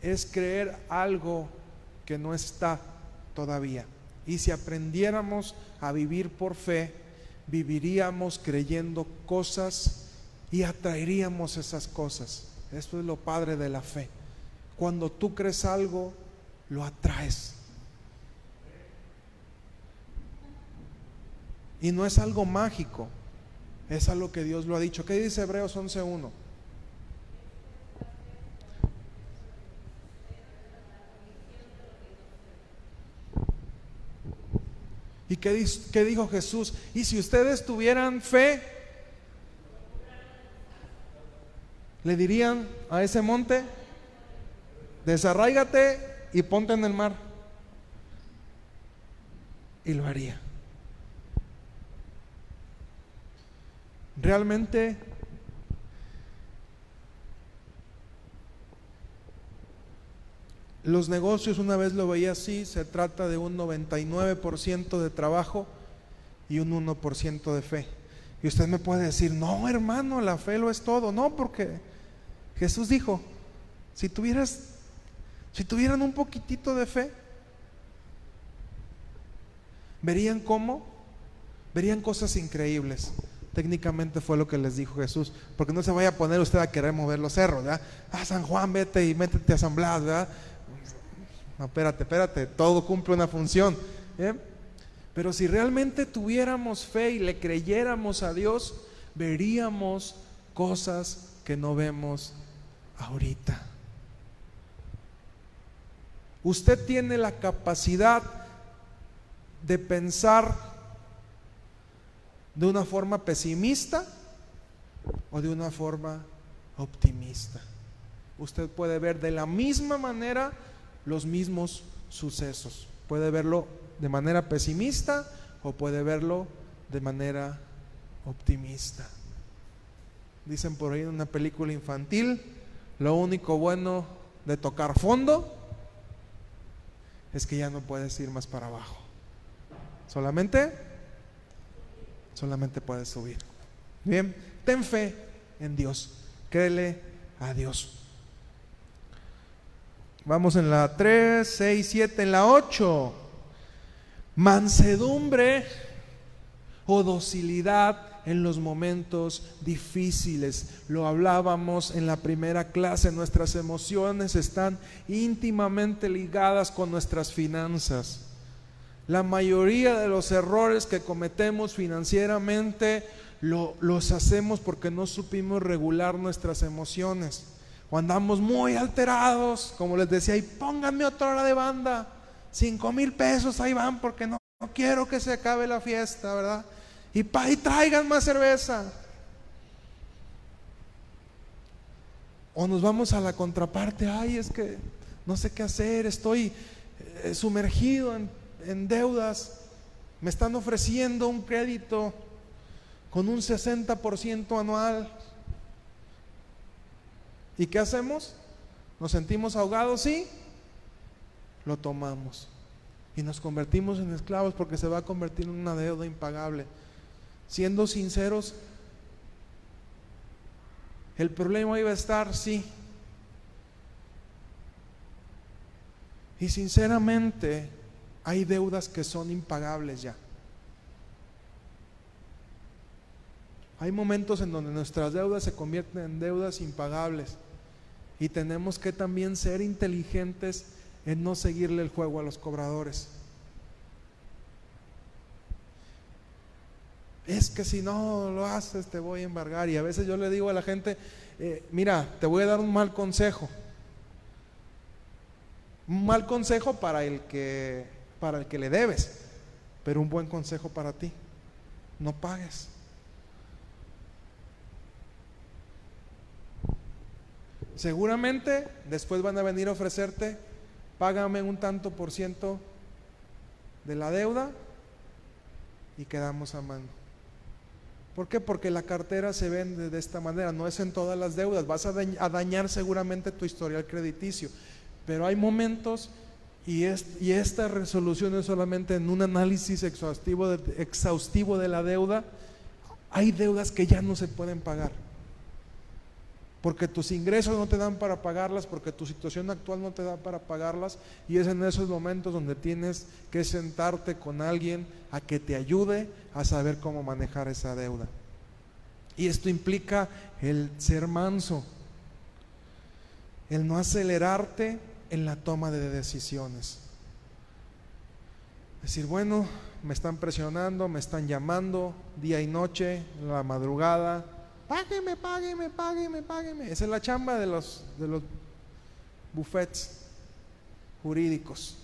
es creer algo que no está todavía. Y si aprendiéramos a vivir por fe, viviríamos creyendo cosas y atraeríamos esas cosas. Esto es lo padre de la fe. Cuando tú crees algo, lo atraes. Y no es algo mágico, es algo que Dios lo ha dicho. ¿Qué dice Hebreos 11.1? ¿Y qué, dijo Jesús? Y si ustedes tuvieran fe, le dirían a ese monte, desarráigate y ponte en el mar. Y lo haría. Realmente los negocios, una vez lo veía así, se trata de un 99% de trabajo y un 1% de fe. Y usted me puede decir, no hermano, la fe lo es todo. No, porque Jesús dijo, si tuvieras, si tuvieran un poquitito de fe, verían cómo, verían cosas increíbles. Técnicamente fue lo que les dijo Jesús, porque no se vaya a poner usted a querer mover los cerros, ¿verdad? Ah, San Juan, vete y métete a asamblear, ¿verdad? No, espérate, espérate, todo cumple una función. ¿eh? Pero si realmente tuviéramos fe y le creyéramos a Dios, veríamos cosas que no vemos ahorita. Usted tiene la capacidad de pensar de una forma pesimista o de una forma optimista. Usted puede ver de la misma manera los mismos sucesos. Puede verlo de manera pesimista o puede verlo de manera optimista. Dicen por ahí en una película infantil, lo único bueno de tocar fondo es que ya no puedes ir más para abajo. Solamente, solamente puedes subir. Bien, ten fe en Dios. Créele a Dios. Vamos en la 3, 6, 7, en la 8. Mansedumbre o docilidad en los momentos difíciles. Lo hablábamos en la primera clase, nuestras emociones están íntimamente ligadas con nuestras finanzas. La mayoría de los errores que cometemos financieramente los hacemos porque no supimos regular nuestras emociones. O andamos muy alterados, como les decía, y pónganme otra hora de banda, cinco mil pesos ahí van porque no, quiero que se acabe la fiesta, ¿verdad? y, pa, traigan más cerveza. O nos vamos a la contraparte, ay, es que no sé qué hacer, estoy eh, sumergido en, en deudas, me están ofreciendo un crédito con un 60% anual. ¿Y qué hacemos? ¿Nos sentimos ahogados? Sí, lo tomamos. Y nos convertimos en esclavos porque se va a convertir en una deuda impagable. Siendo sinceros, el problema iba a estar, sí. Y sinceramente, hay deudas que son impagables ya. Hay momentos en donde nuestras deudas se convierten en deudas impagables. Y tenemos que también ser inteligentes en no seguirle el juego a los cobradores. es que si no lo haces te voy a embargar. Y a veces yo le digo a la gente, eh, mira, te voy a dar un mal consejo. Un mal consejo para el que para el que le debes, pero un buen consejo para ti. No pagues. Seguramente después van a venir a ofrecerte, págame un tanto por ciento de la deuda y quedamos a mano. ¿Por qué? Porque la cartera se vende de esta manera, no es en todas las deudas, vas a, dañar seguramente tu historial crediticio, pero hay momentos y, y esta resolución es solamente en un análisis exhaustivo de, exhaustivo de la deuda, hay deudas que ya no se pueden pagar. Porque tus ingresos no te dan para pagarlas, porque tu situación actual no te da para pagarlas, y es en esos momentos donde tienes que sentarte con alguien a que te ayude a saber cómo manejar esa deuda. Y esto implica el ser manso, el no acelerarte en la toma de decisiones. Decir, bueno, me están presionando, me están llamando día y noche, en la madrugada, págueme, págueme, págueme, págueme. Esa es la chamba de los, de los buffets jurídicos.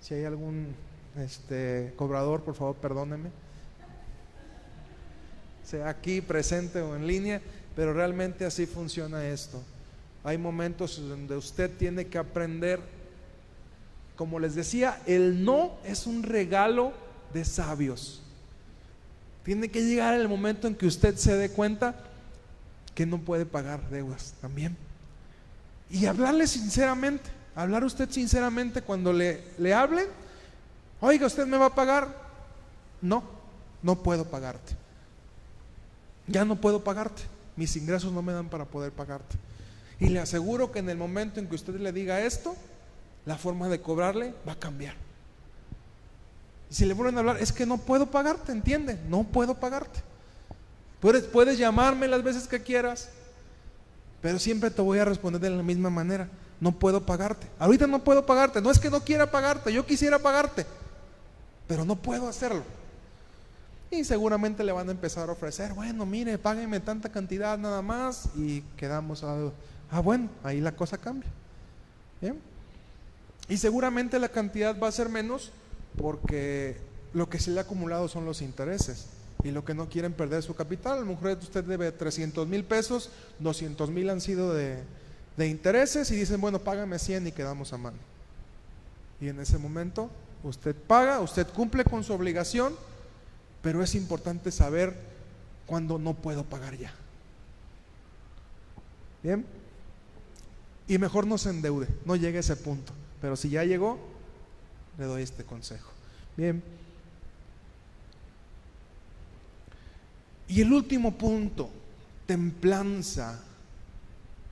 Si hay algún este, cobrador, por favor, perdóneme. Sea aquí presente o en línea, pero realmente así funciona esto. Hay momentos donde usted tiene que aprender, como les decía, el no es un regalo de sabios. Tiene que llegar el momento en que usted se dé cuenta que no puede pagar deudas también. Y hablarle sinceramente, hablar usted sinceramente cuando le, le hablen, oiga, ¿usted me va a pagar? No, no puedo pagarte. Ya no puedo pagarte. Mis ingresos no me dan para poder pagarte. Y le aseguro que en el momento en que usted le diga esto, la forma de cobrarle va a cambiar. Y si le vuelven a hablar, es que no puedo pagarte, ¿entiende? No puedo pagarte. Puedes, puedes llamarme las veces que quieras, pero siempre te voy a responder de la misma manera. No puedo pagarte. Ahorita no puedo pagarte. No es que no quiera pagarte, yo quisiera pagarte, pero no puedo hacerlo. Y seguramente le van a empezar a ofrecer, bueno, mire, págueme tanta cantidad nada más y quedamos a, ah, bueno, ahí la cosa cambia. Y seguramente la cantidad va a ser menos porque lo que se le ha acumulado son los intereses y lo que no quieren perder su capital. A lo mejor usted debe 300 mil pesos, 200 mil han sido de, de, intereses y dicen, bueno, págame 100 y quedamos a mano. Y en ese momento usted paga, usted cumple con su obligación, pero es importante saber cuándo no puedo pagar ya. Bien. Y mejor no se endeude, no llegue a ese punto. Pero si ya llegó, le doy este consejo. Bien. Y el último punto, templanza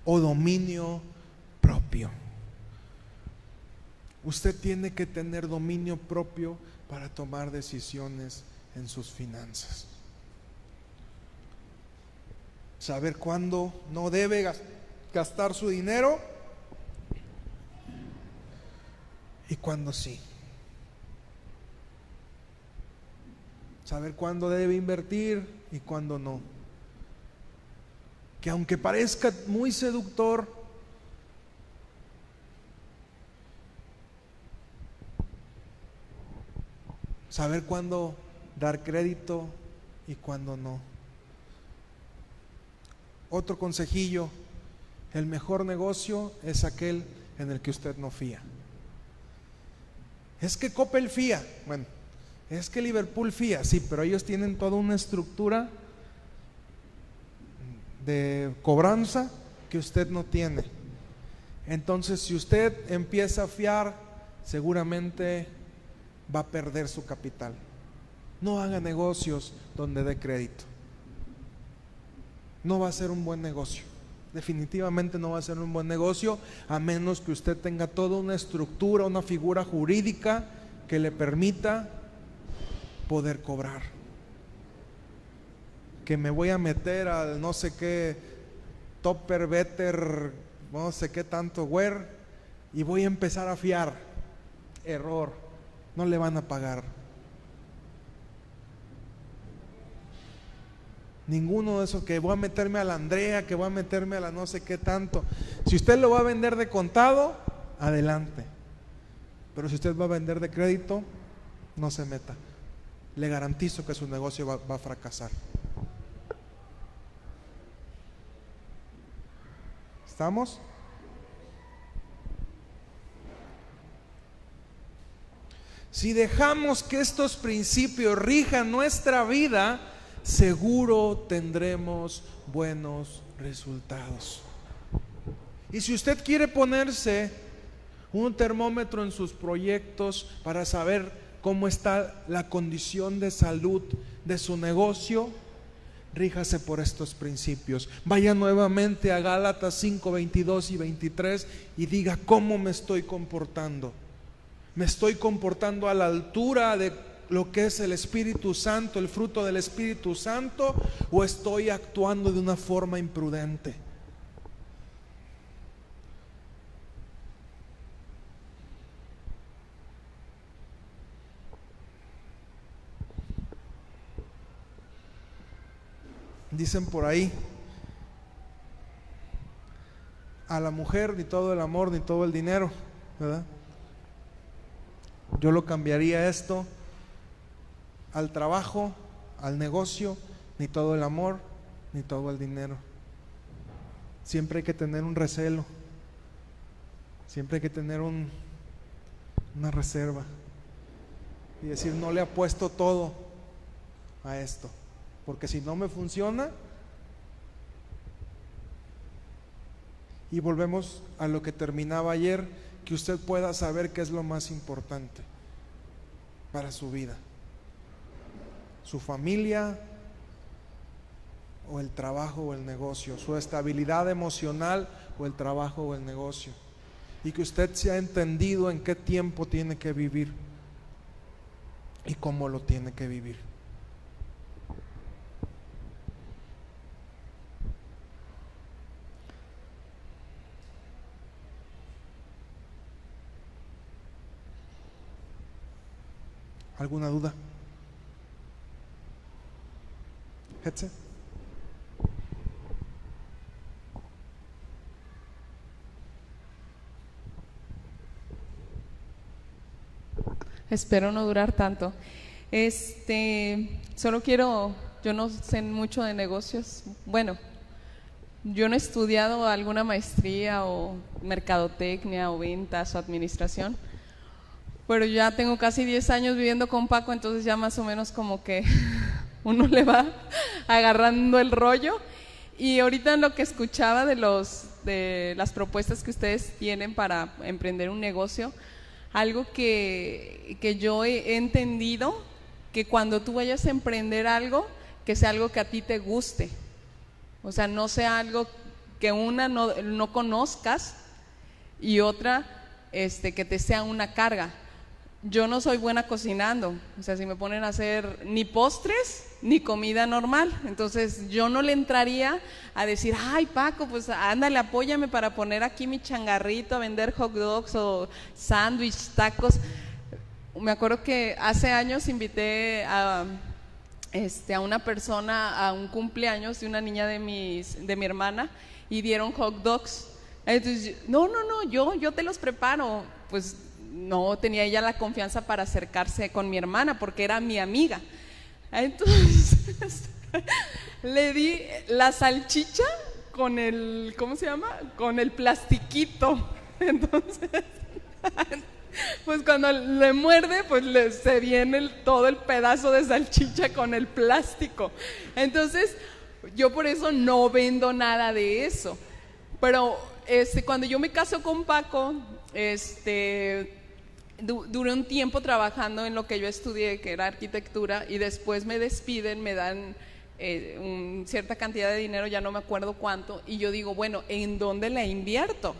o dominio propio. Usted tiene que tener dominio propio para tomar decisiones en sus finanzas. Saber cuándo no debe gastar su dinero y cuándo sí. Saber cuándo debe invertir y cuándo no. Que aunque parezca muy seductor, saber cuándo dar crédito y cuándo no. Otro consejillo, el mejor negocio es aquel en el que usted no fía. Es que Coppel fía. Bueno, es que Liverpool fía, sí, pero ellos tienen toda una estructura de cobranza que usted no tiene. Entonces, si usted empieza a fiar, seguramente va a perder su capital. No haga negocios donde dé crédito. No va a ser un buen negocio. Definitivamente no va a ser un buen negocio a menos que usted tenga toda una estructura, una figura jurídica que le permita poder cobrar. Que me voy a meter al no sé qué topper, better, no sé qué tanto, where, y voy a empezar a fiar. Error, no le van a pagar. Ninguno de esos que voy a meterme a la Andrea, que voy a meterme a la no sé qué tanto. Si usted lo va a vender de contado, adelante. Pero si usted va a vender de crédito, no se meta le garantizo que su negocio va, a fracasar. ¿Estamos? Si dejamos que estos principios rijan nuestra vida, seguro tendremos buenos resultados. Y si usted quiere ponerse un termómetro en sus proyectos para saber cómo está la condición de salud de su negocio, ríjase por estos principios. Vaya nuevamente a Gálatas 5, 22 y 23 y diga cómo me estoy comportando. ¿Me estoy comportando a la altura de lo que es el Espíritu Santo, el fruto del Espíritu Santo, o estoy actuando de una forma imprudente? Dicen por ahí, a la mujer ni todo el amor ni todo el dinero, ¿verdad? Yo lo cambiaría esto al trabajo, al negocio, ni todo el amor, ni todo el dinero. Siempre hay que tener un recelo, siempre hay que tener un, una reserva y decir, no le apuesto todo a esto, porque si no me funciona, y volvemos a lo que terminaba ayer, que usted pueda saber qué es lo más importante para su vida. Su familia o el trabajo o el negocio, su estabilidad emocional o el trabajo o el negocio. Y que usted se ha entendido en qué tiempo tiene que vivir y cómo lo tiene que vivir. ¿Alguna duda? Hetze? Espero no durar tanto. Este, solo quiero, yo no sé mucho de negocios. Bueno, yo no he estudiado alguna maestría o mercadotecnia o ventas o administración, pero ya tengo casi 10 años viviendo con Paco, entonces ya más o menos como que *laughs* uno le va agarrando el rollo. Y ahorita lo que escuchaba de, los, de las propuestas que ustedes tienen para emprender un negocio, algo que, que yo he entendido, que cuando tú vayas a emprender algo, que sea algo que a ti te guste. O sea, no sea algo que una no, no conozcas y otra este, que te sea una carga yo no soy buena cocinando, o sea, si me ponen a hacer ni postres ni comida normal, entonces yo no le entraría a decir, ay Paco, pues ándale, apóyame para poner aquí mi changarrito a vender hot dogs o sándwich, tacos. Me acuerdo que hace años invité a, este, a una persona a un cumpleaños de una niña de, mis, de mi hermana y dieron hot dogs. Entonces, no, no, no, yo, yo te los preparo. Pues no tenía ella la confianza para acercarse con mi hermana porque era mi amiga. Entonces *laughs* le di la salchicha con el, ¿cómo se llama? Con el plastiquito. Entonces, *laughs* pues cuando le muerde, pues le, se viene todo el pedazo de salchicha con el plástico. Entonces, yo por eso no vendo nada de eso. Pero este, cuando yo me caso con Paco, este, duré un tiempo trabajando en lo que yo estudié, que era arquitectura, y después me despiden, me dan eh, cierta cantidad de dinero, ya no me acuerdo cuánto, y yo digo, bueno, ¿en dónde la invierto?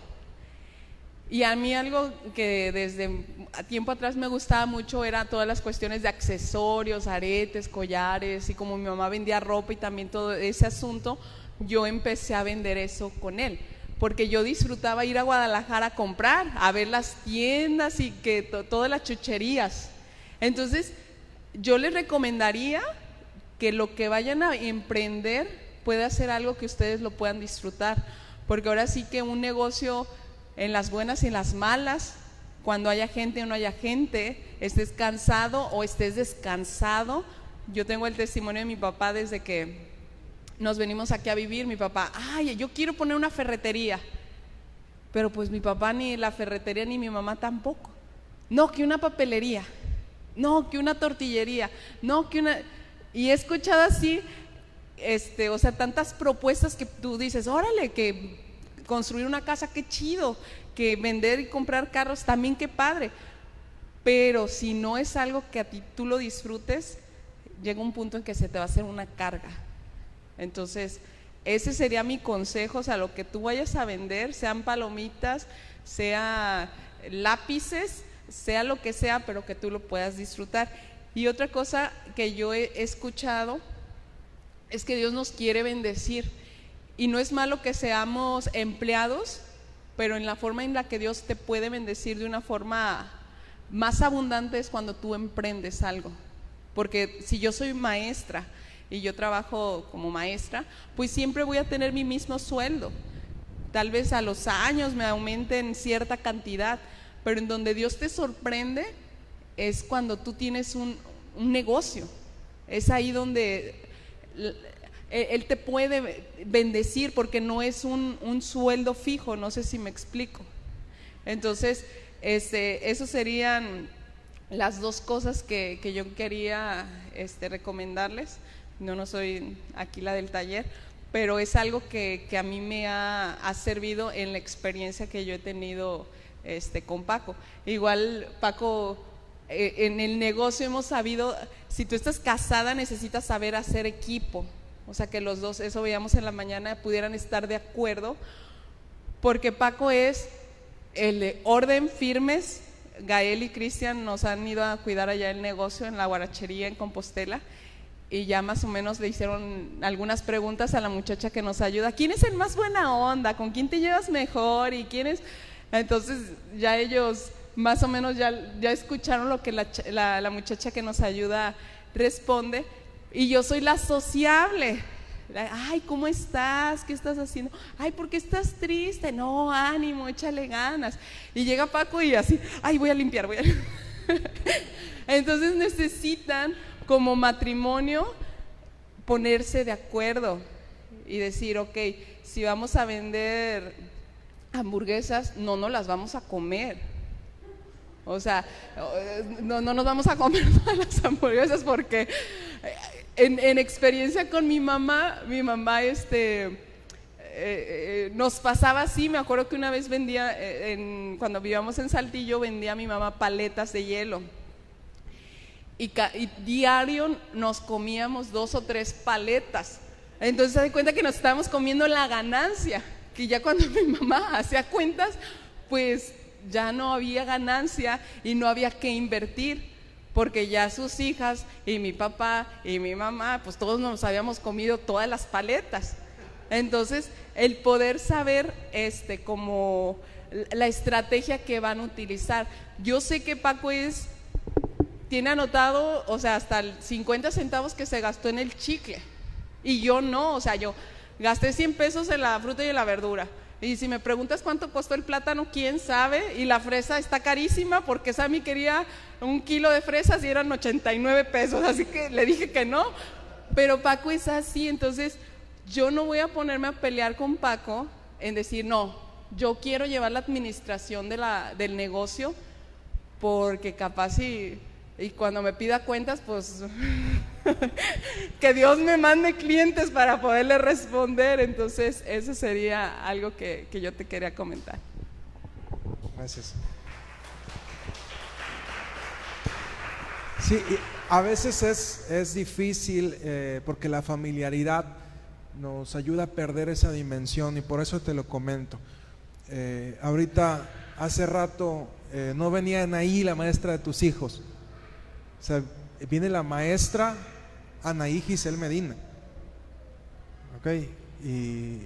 Y a mí algo que desde tiempo atrás me gustaba mucho era todas las cuestiones de accesorios, aretes, collares, y como mi mamá vendía ropa y también todo ese asunto, yo empecé a vender eso con él porque yo disfrutaba ir a Guadalajara a comprar, a ver las tiendas y que todas las chucherías. Entonces, yo les recomendaría que lo que vayan a emprender pueda ser algo que ustedes lo puedan disfrutar, porque ahora sí que un negocio en las buenas y en las malas, cuando haya gente o no haya gente, estés cansado o estés descansado. Yo tengo el testimonio de mi papá desde que nos venimos aquí a vivir, mi papá, ay, yo quiero poner una ferretería. Pero pues mi papá ni la ferretería ni mi mamá tampoco. No, que una papelería. No, que una tortillería. No, que una... Y he escuchado así, este, o sea, tantas propuestas que tú dices, órale, que construir una casa, qué chido, que vender y comprar carros, también qué padre. Pero si no es algo que a ti tú lo disfrutes, llega un punto en que se te va a hacer una carga Entonces, ese sería mi consejo, o sea, lo que tú vayas a vender, sean palomitas, sea lápices, sea lo que sea, pero que tú lo puedas disfrutar. Y otra cosa que yo he escuchado es que Dios nos quiere bendecir. Y no es malo que seamos empleados, pero en la forma en la que Dios te puede bendecir de una forma más abundante es cuando tú emprendes algo. Porque si yo soy maestra y yo trabajo como maestra, pues siempre voy a tener mi mismo sueldo. Tal vez a los años me aumenten cierta cantidad, pero en donde Dios te sorprende es cuando tú tienes un, un negocio. Es ahí donde él te puede bendecir porque no es un, un, sueldo fijo, no sé si me explico. Entonces, este, eso serían las dos cosas que, que yo quería este, recomendarles. No, no soy aquí la del taller, pero es algo que, que a mí me ha, ha, servido en la experiencia que yo he tenido este, con Paco. Igual, Paco, eh, en el negocio hemos sabido, si tú estás casada necesitas saber hacer equipo. O sea, que los dos, eso veíamos en la mañana, pudieran estar de acuerdo, porque Paco es el de orden firmes. Gael y Cristian nos han ido a cuidar allá el negocio en la guarachería en Compostela y ya más o menos le hicieron algunas preguntas a la muchacha que nos ayuda. ¿Quién es el más buena onda? ¿Con quién te llevas mejor? ¿Y quién es? Entonces ya ellos más o menos ya, ya escucharon lo que la, la, la muchacha que nos ayuda responde y yo soy la sociable. Ay, ¿cómo estás? ¿Qué estás haciendo? Ay, ¿por qué estás triste? No, ánimo, échale ganas. Y llega Paco y así, ay, voy a limpiar, voy a *laughs* Entonces necesitan como matrimonio ponerse de acuerdo y decir, ok, si vamos a vender hamburguesas, no nos las vamos a comer. O sea, no, no nos vamos a comer *laughs* todas las hamburguesas porque en, en, experiencia con mi mamá, mi mamá este, eh, eh, nos pasaba así, me acuerdo que una vez vendía, eh, en, cuando vivíamos en Saltillo, vendía a mi mamá paletas de hielo. Y, y, diario nos comíamos dos o tres paletas. Entonces se da cuenta que nos estábamos comiendo la ganancia, que ya cuando *laughs* mi mamá hacía cuentas, pues ya no había ganancia y no había que invertir porque ya sus hijas y mi papá y mi mamá, pues todos nos habíamos comido todas las paletas. Entonces, el poder saber este como la estrategia que van a utilizar. Yo sé que Paco es tiene anotado, o sea, hasta 50 centavos que se gastó en el chicle. Y yo no, o sea, yo gasté 100 pesos en la fruta y en la verdura. Y si me preguntas cuánto costó el plátano, quién sabe. Y la fresa está carísima porque Sammy quería un kilo de fresas y eran 89 pesos. Así que le dije que no. Pero Paco es así. Entonces yo no voy a ponerme a pelear con Paco en decir, no, yo quiero llevar la administración de la, del negocio porque capaz y, y cuando me pida cuentas, pues *laughs* que Dios me mande clientes para poderle responder. Entonces, eso sería algo que, que yo te quería comentar. Gracias. Sí, a veces es, es difícil eh, porque la familiaridad nos ayuda a perder esa dimensión y por eso te lo comento. Eh, ahorita, hace rato, eh, no venía Anaí, la maestra de tus hijos. Sea, viene la maestra Anaí Giselle Medina. Ok, y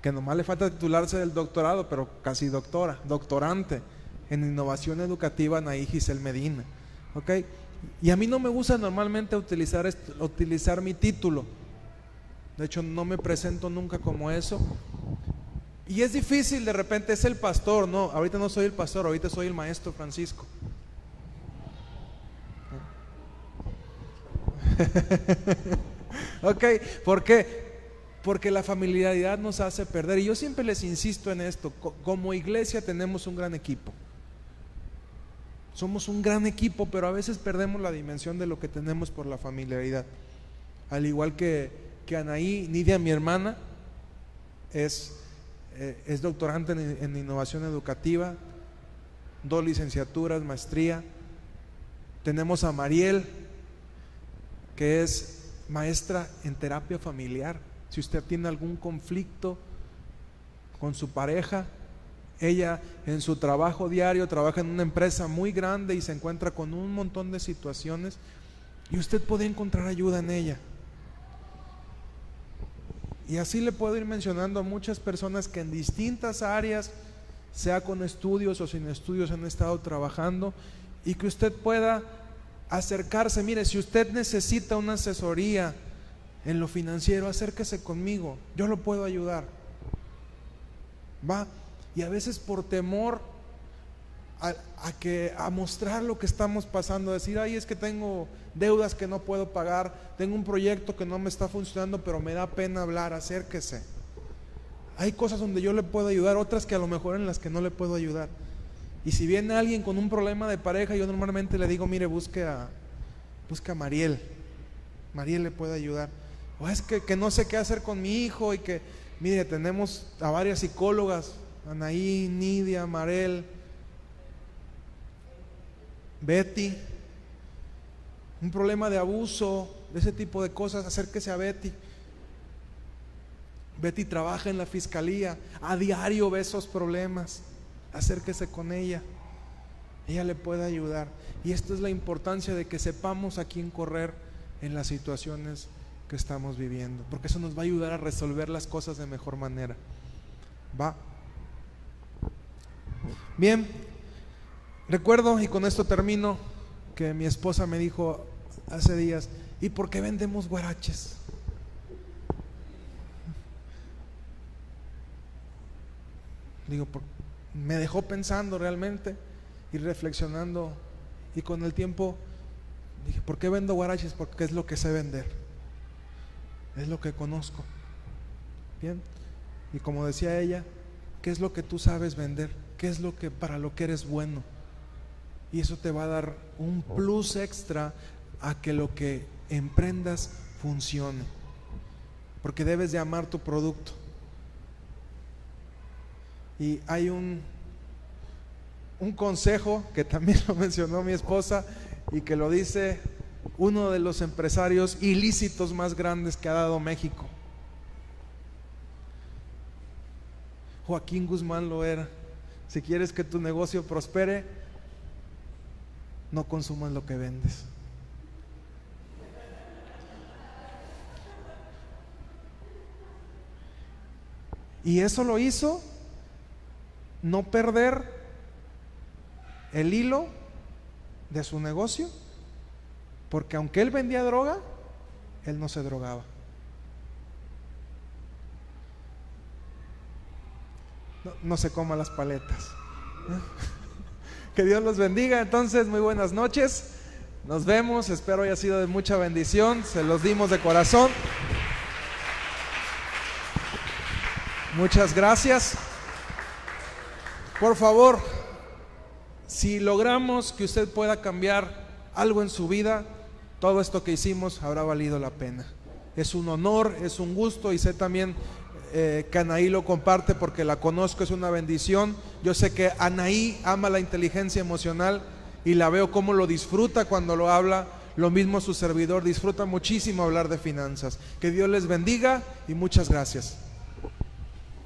que nomás le falta titularse del doctorado, pero casi doctora, doctorante en innovación educativa Anaí Giselle Medina. Ok, y a mí no me gusta normalmente utilizar, utilizar mi título. De hecho, no me presento nunca como eso. Y es difícil, de repente es el pastor, no, ahorita no soy el pastor, ahorita soy el maestro Francisco. *laughs* ok, ¿por qué? Porque la familiaridad nos hace perder. Y yo siempre les insisto en esto, como iglesia tenemos un gran equipo. Somos un gran equipo, pero a veces perdemos la dimensión de lo que tenemos por la familiaridad. Al igual que, que Anaí, Nidia, mi hermana, es, eh, es doctorante en, en innovación educativa, dos licenciaturas, maestría. Tenemos a Mariel, que es maestra en terapia familiar. Si usted tiene algún conflicto con su pareja, ella en su trabajo diario trabaja en una empresa muy grande y se encuentra con un montón de situaciones y usted puede encontrar ayuda en ella. Y así le puedo ir mencionando a muchas personas que en distintas áreas, sea con estudios o sin estudios, han estado trabajando y que usted pueda acercarse. Mire, si usted necesita una asesoría en lo financiero, acérquese conmigo, yo lo puedo ayudar. Va, y a veces por temor a, que a mostrar lo que estamos pasando, decir, ay, es que tengo deudas que no puedo pagar, tengo un proyecto que no me está funcionando, pero me da pena hablar, acérquese. Hay cosas donde yo le puedo ayudar, otras que a lo mejor en las que no le puedo ayudar. Y si viene alguien con un problema de pareja, yo normalmente le digo, mire, busque a, Mariel. Mariel le puede ayudar. O es que, que no sé qué hacer con mi hijo y que, mire, tenemos a varias psicólogas, Anaí, Nidia, Marel, Betty, un problema de abuso, de ese tipo de cosas, acérquese a Betty. Betty trabaja en la fiscalía, a diario ve esos problemas, acérquese con ella, ella le puede ayudar. Y esta es la importancia de que sepamos a quién correr en las situaciones que estamos viviendo, porque eso nos va a ayudar a resolver las cosas de mejor manera. Va. Bien, Recuerdo, y con esto termino, que mi esposa me dijo hace días, ¿y por qué vendemos guaraches? Digo, me dejó pensando realmente y reflexionando y con el tiempo dije, ¿por qué vendo guaraches? Porque es lo que sé vender, es lo que conozco. Bien, y como decía ella, ¿qué es lo que tú sabes vender? ¿Qué es lo que para lo que eres bueno? y eso te va a dar un plus extra a que lo que emprendas funcione. Porque debes de amar tu producto. Y hay un, un consejo que también *laughs* lo mencionó mi esposa y que lo dice uno de los empresarios ilícitos más grandes que ha dado México. Joaquín Guzmán lo era. Si quieres que tu negocio prospere, no consumas lo que vendes. Y eso lo hizo no perder el hilo de su negocio, porque aunque él vendía droga, él no se drogaba. No, se coma las paletas. *laughs* Que Dios los bendiga. Entonces, muy buenas noches. Nos vemos. Espero haya sido de mucha bendición. Se los dimos de corazón. Muchas gracias. Por favor, si logramos que usted pueda cambiar algo en su vida, todo esto que hicimos habrá valido la pena. Es un honor, es un gusto y sé también eh, que Anaí lo comparte porque la conozco, es una bendición. Yo sé que Anaí ama la inteligencia emocional y la veo cómo lo disfruta cuando lo habla. Lo mismo su servidor, disfruta muchísimo hablar de finanzas. Que Dios les bendiga y muchas gracias.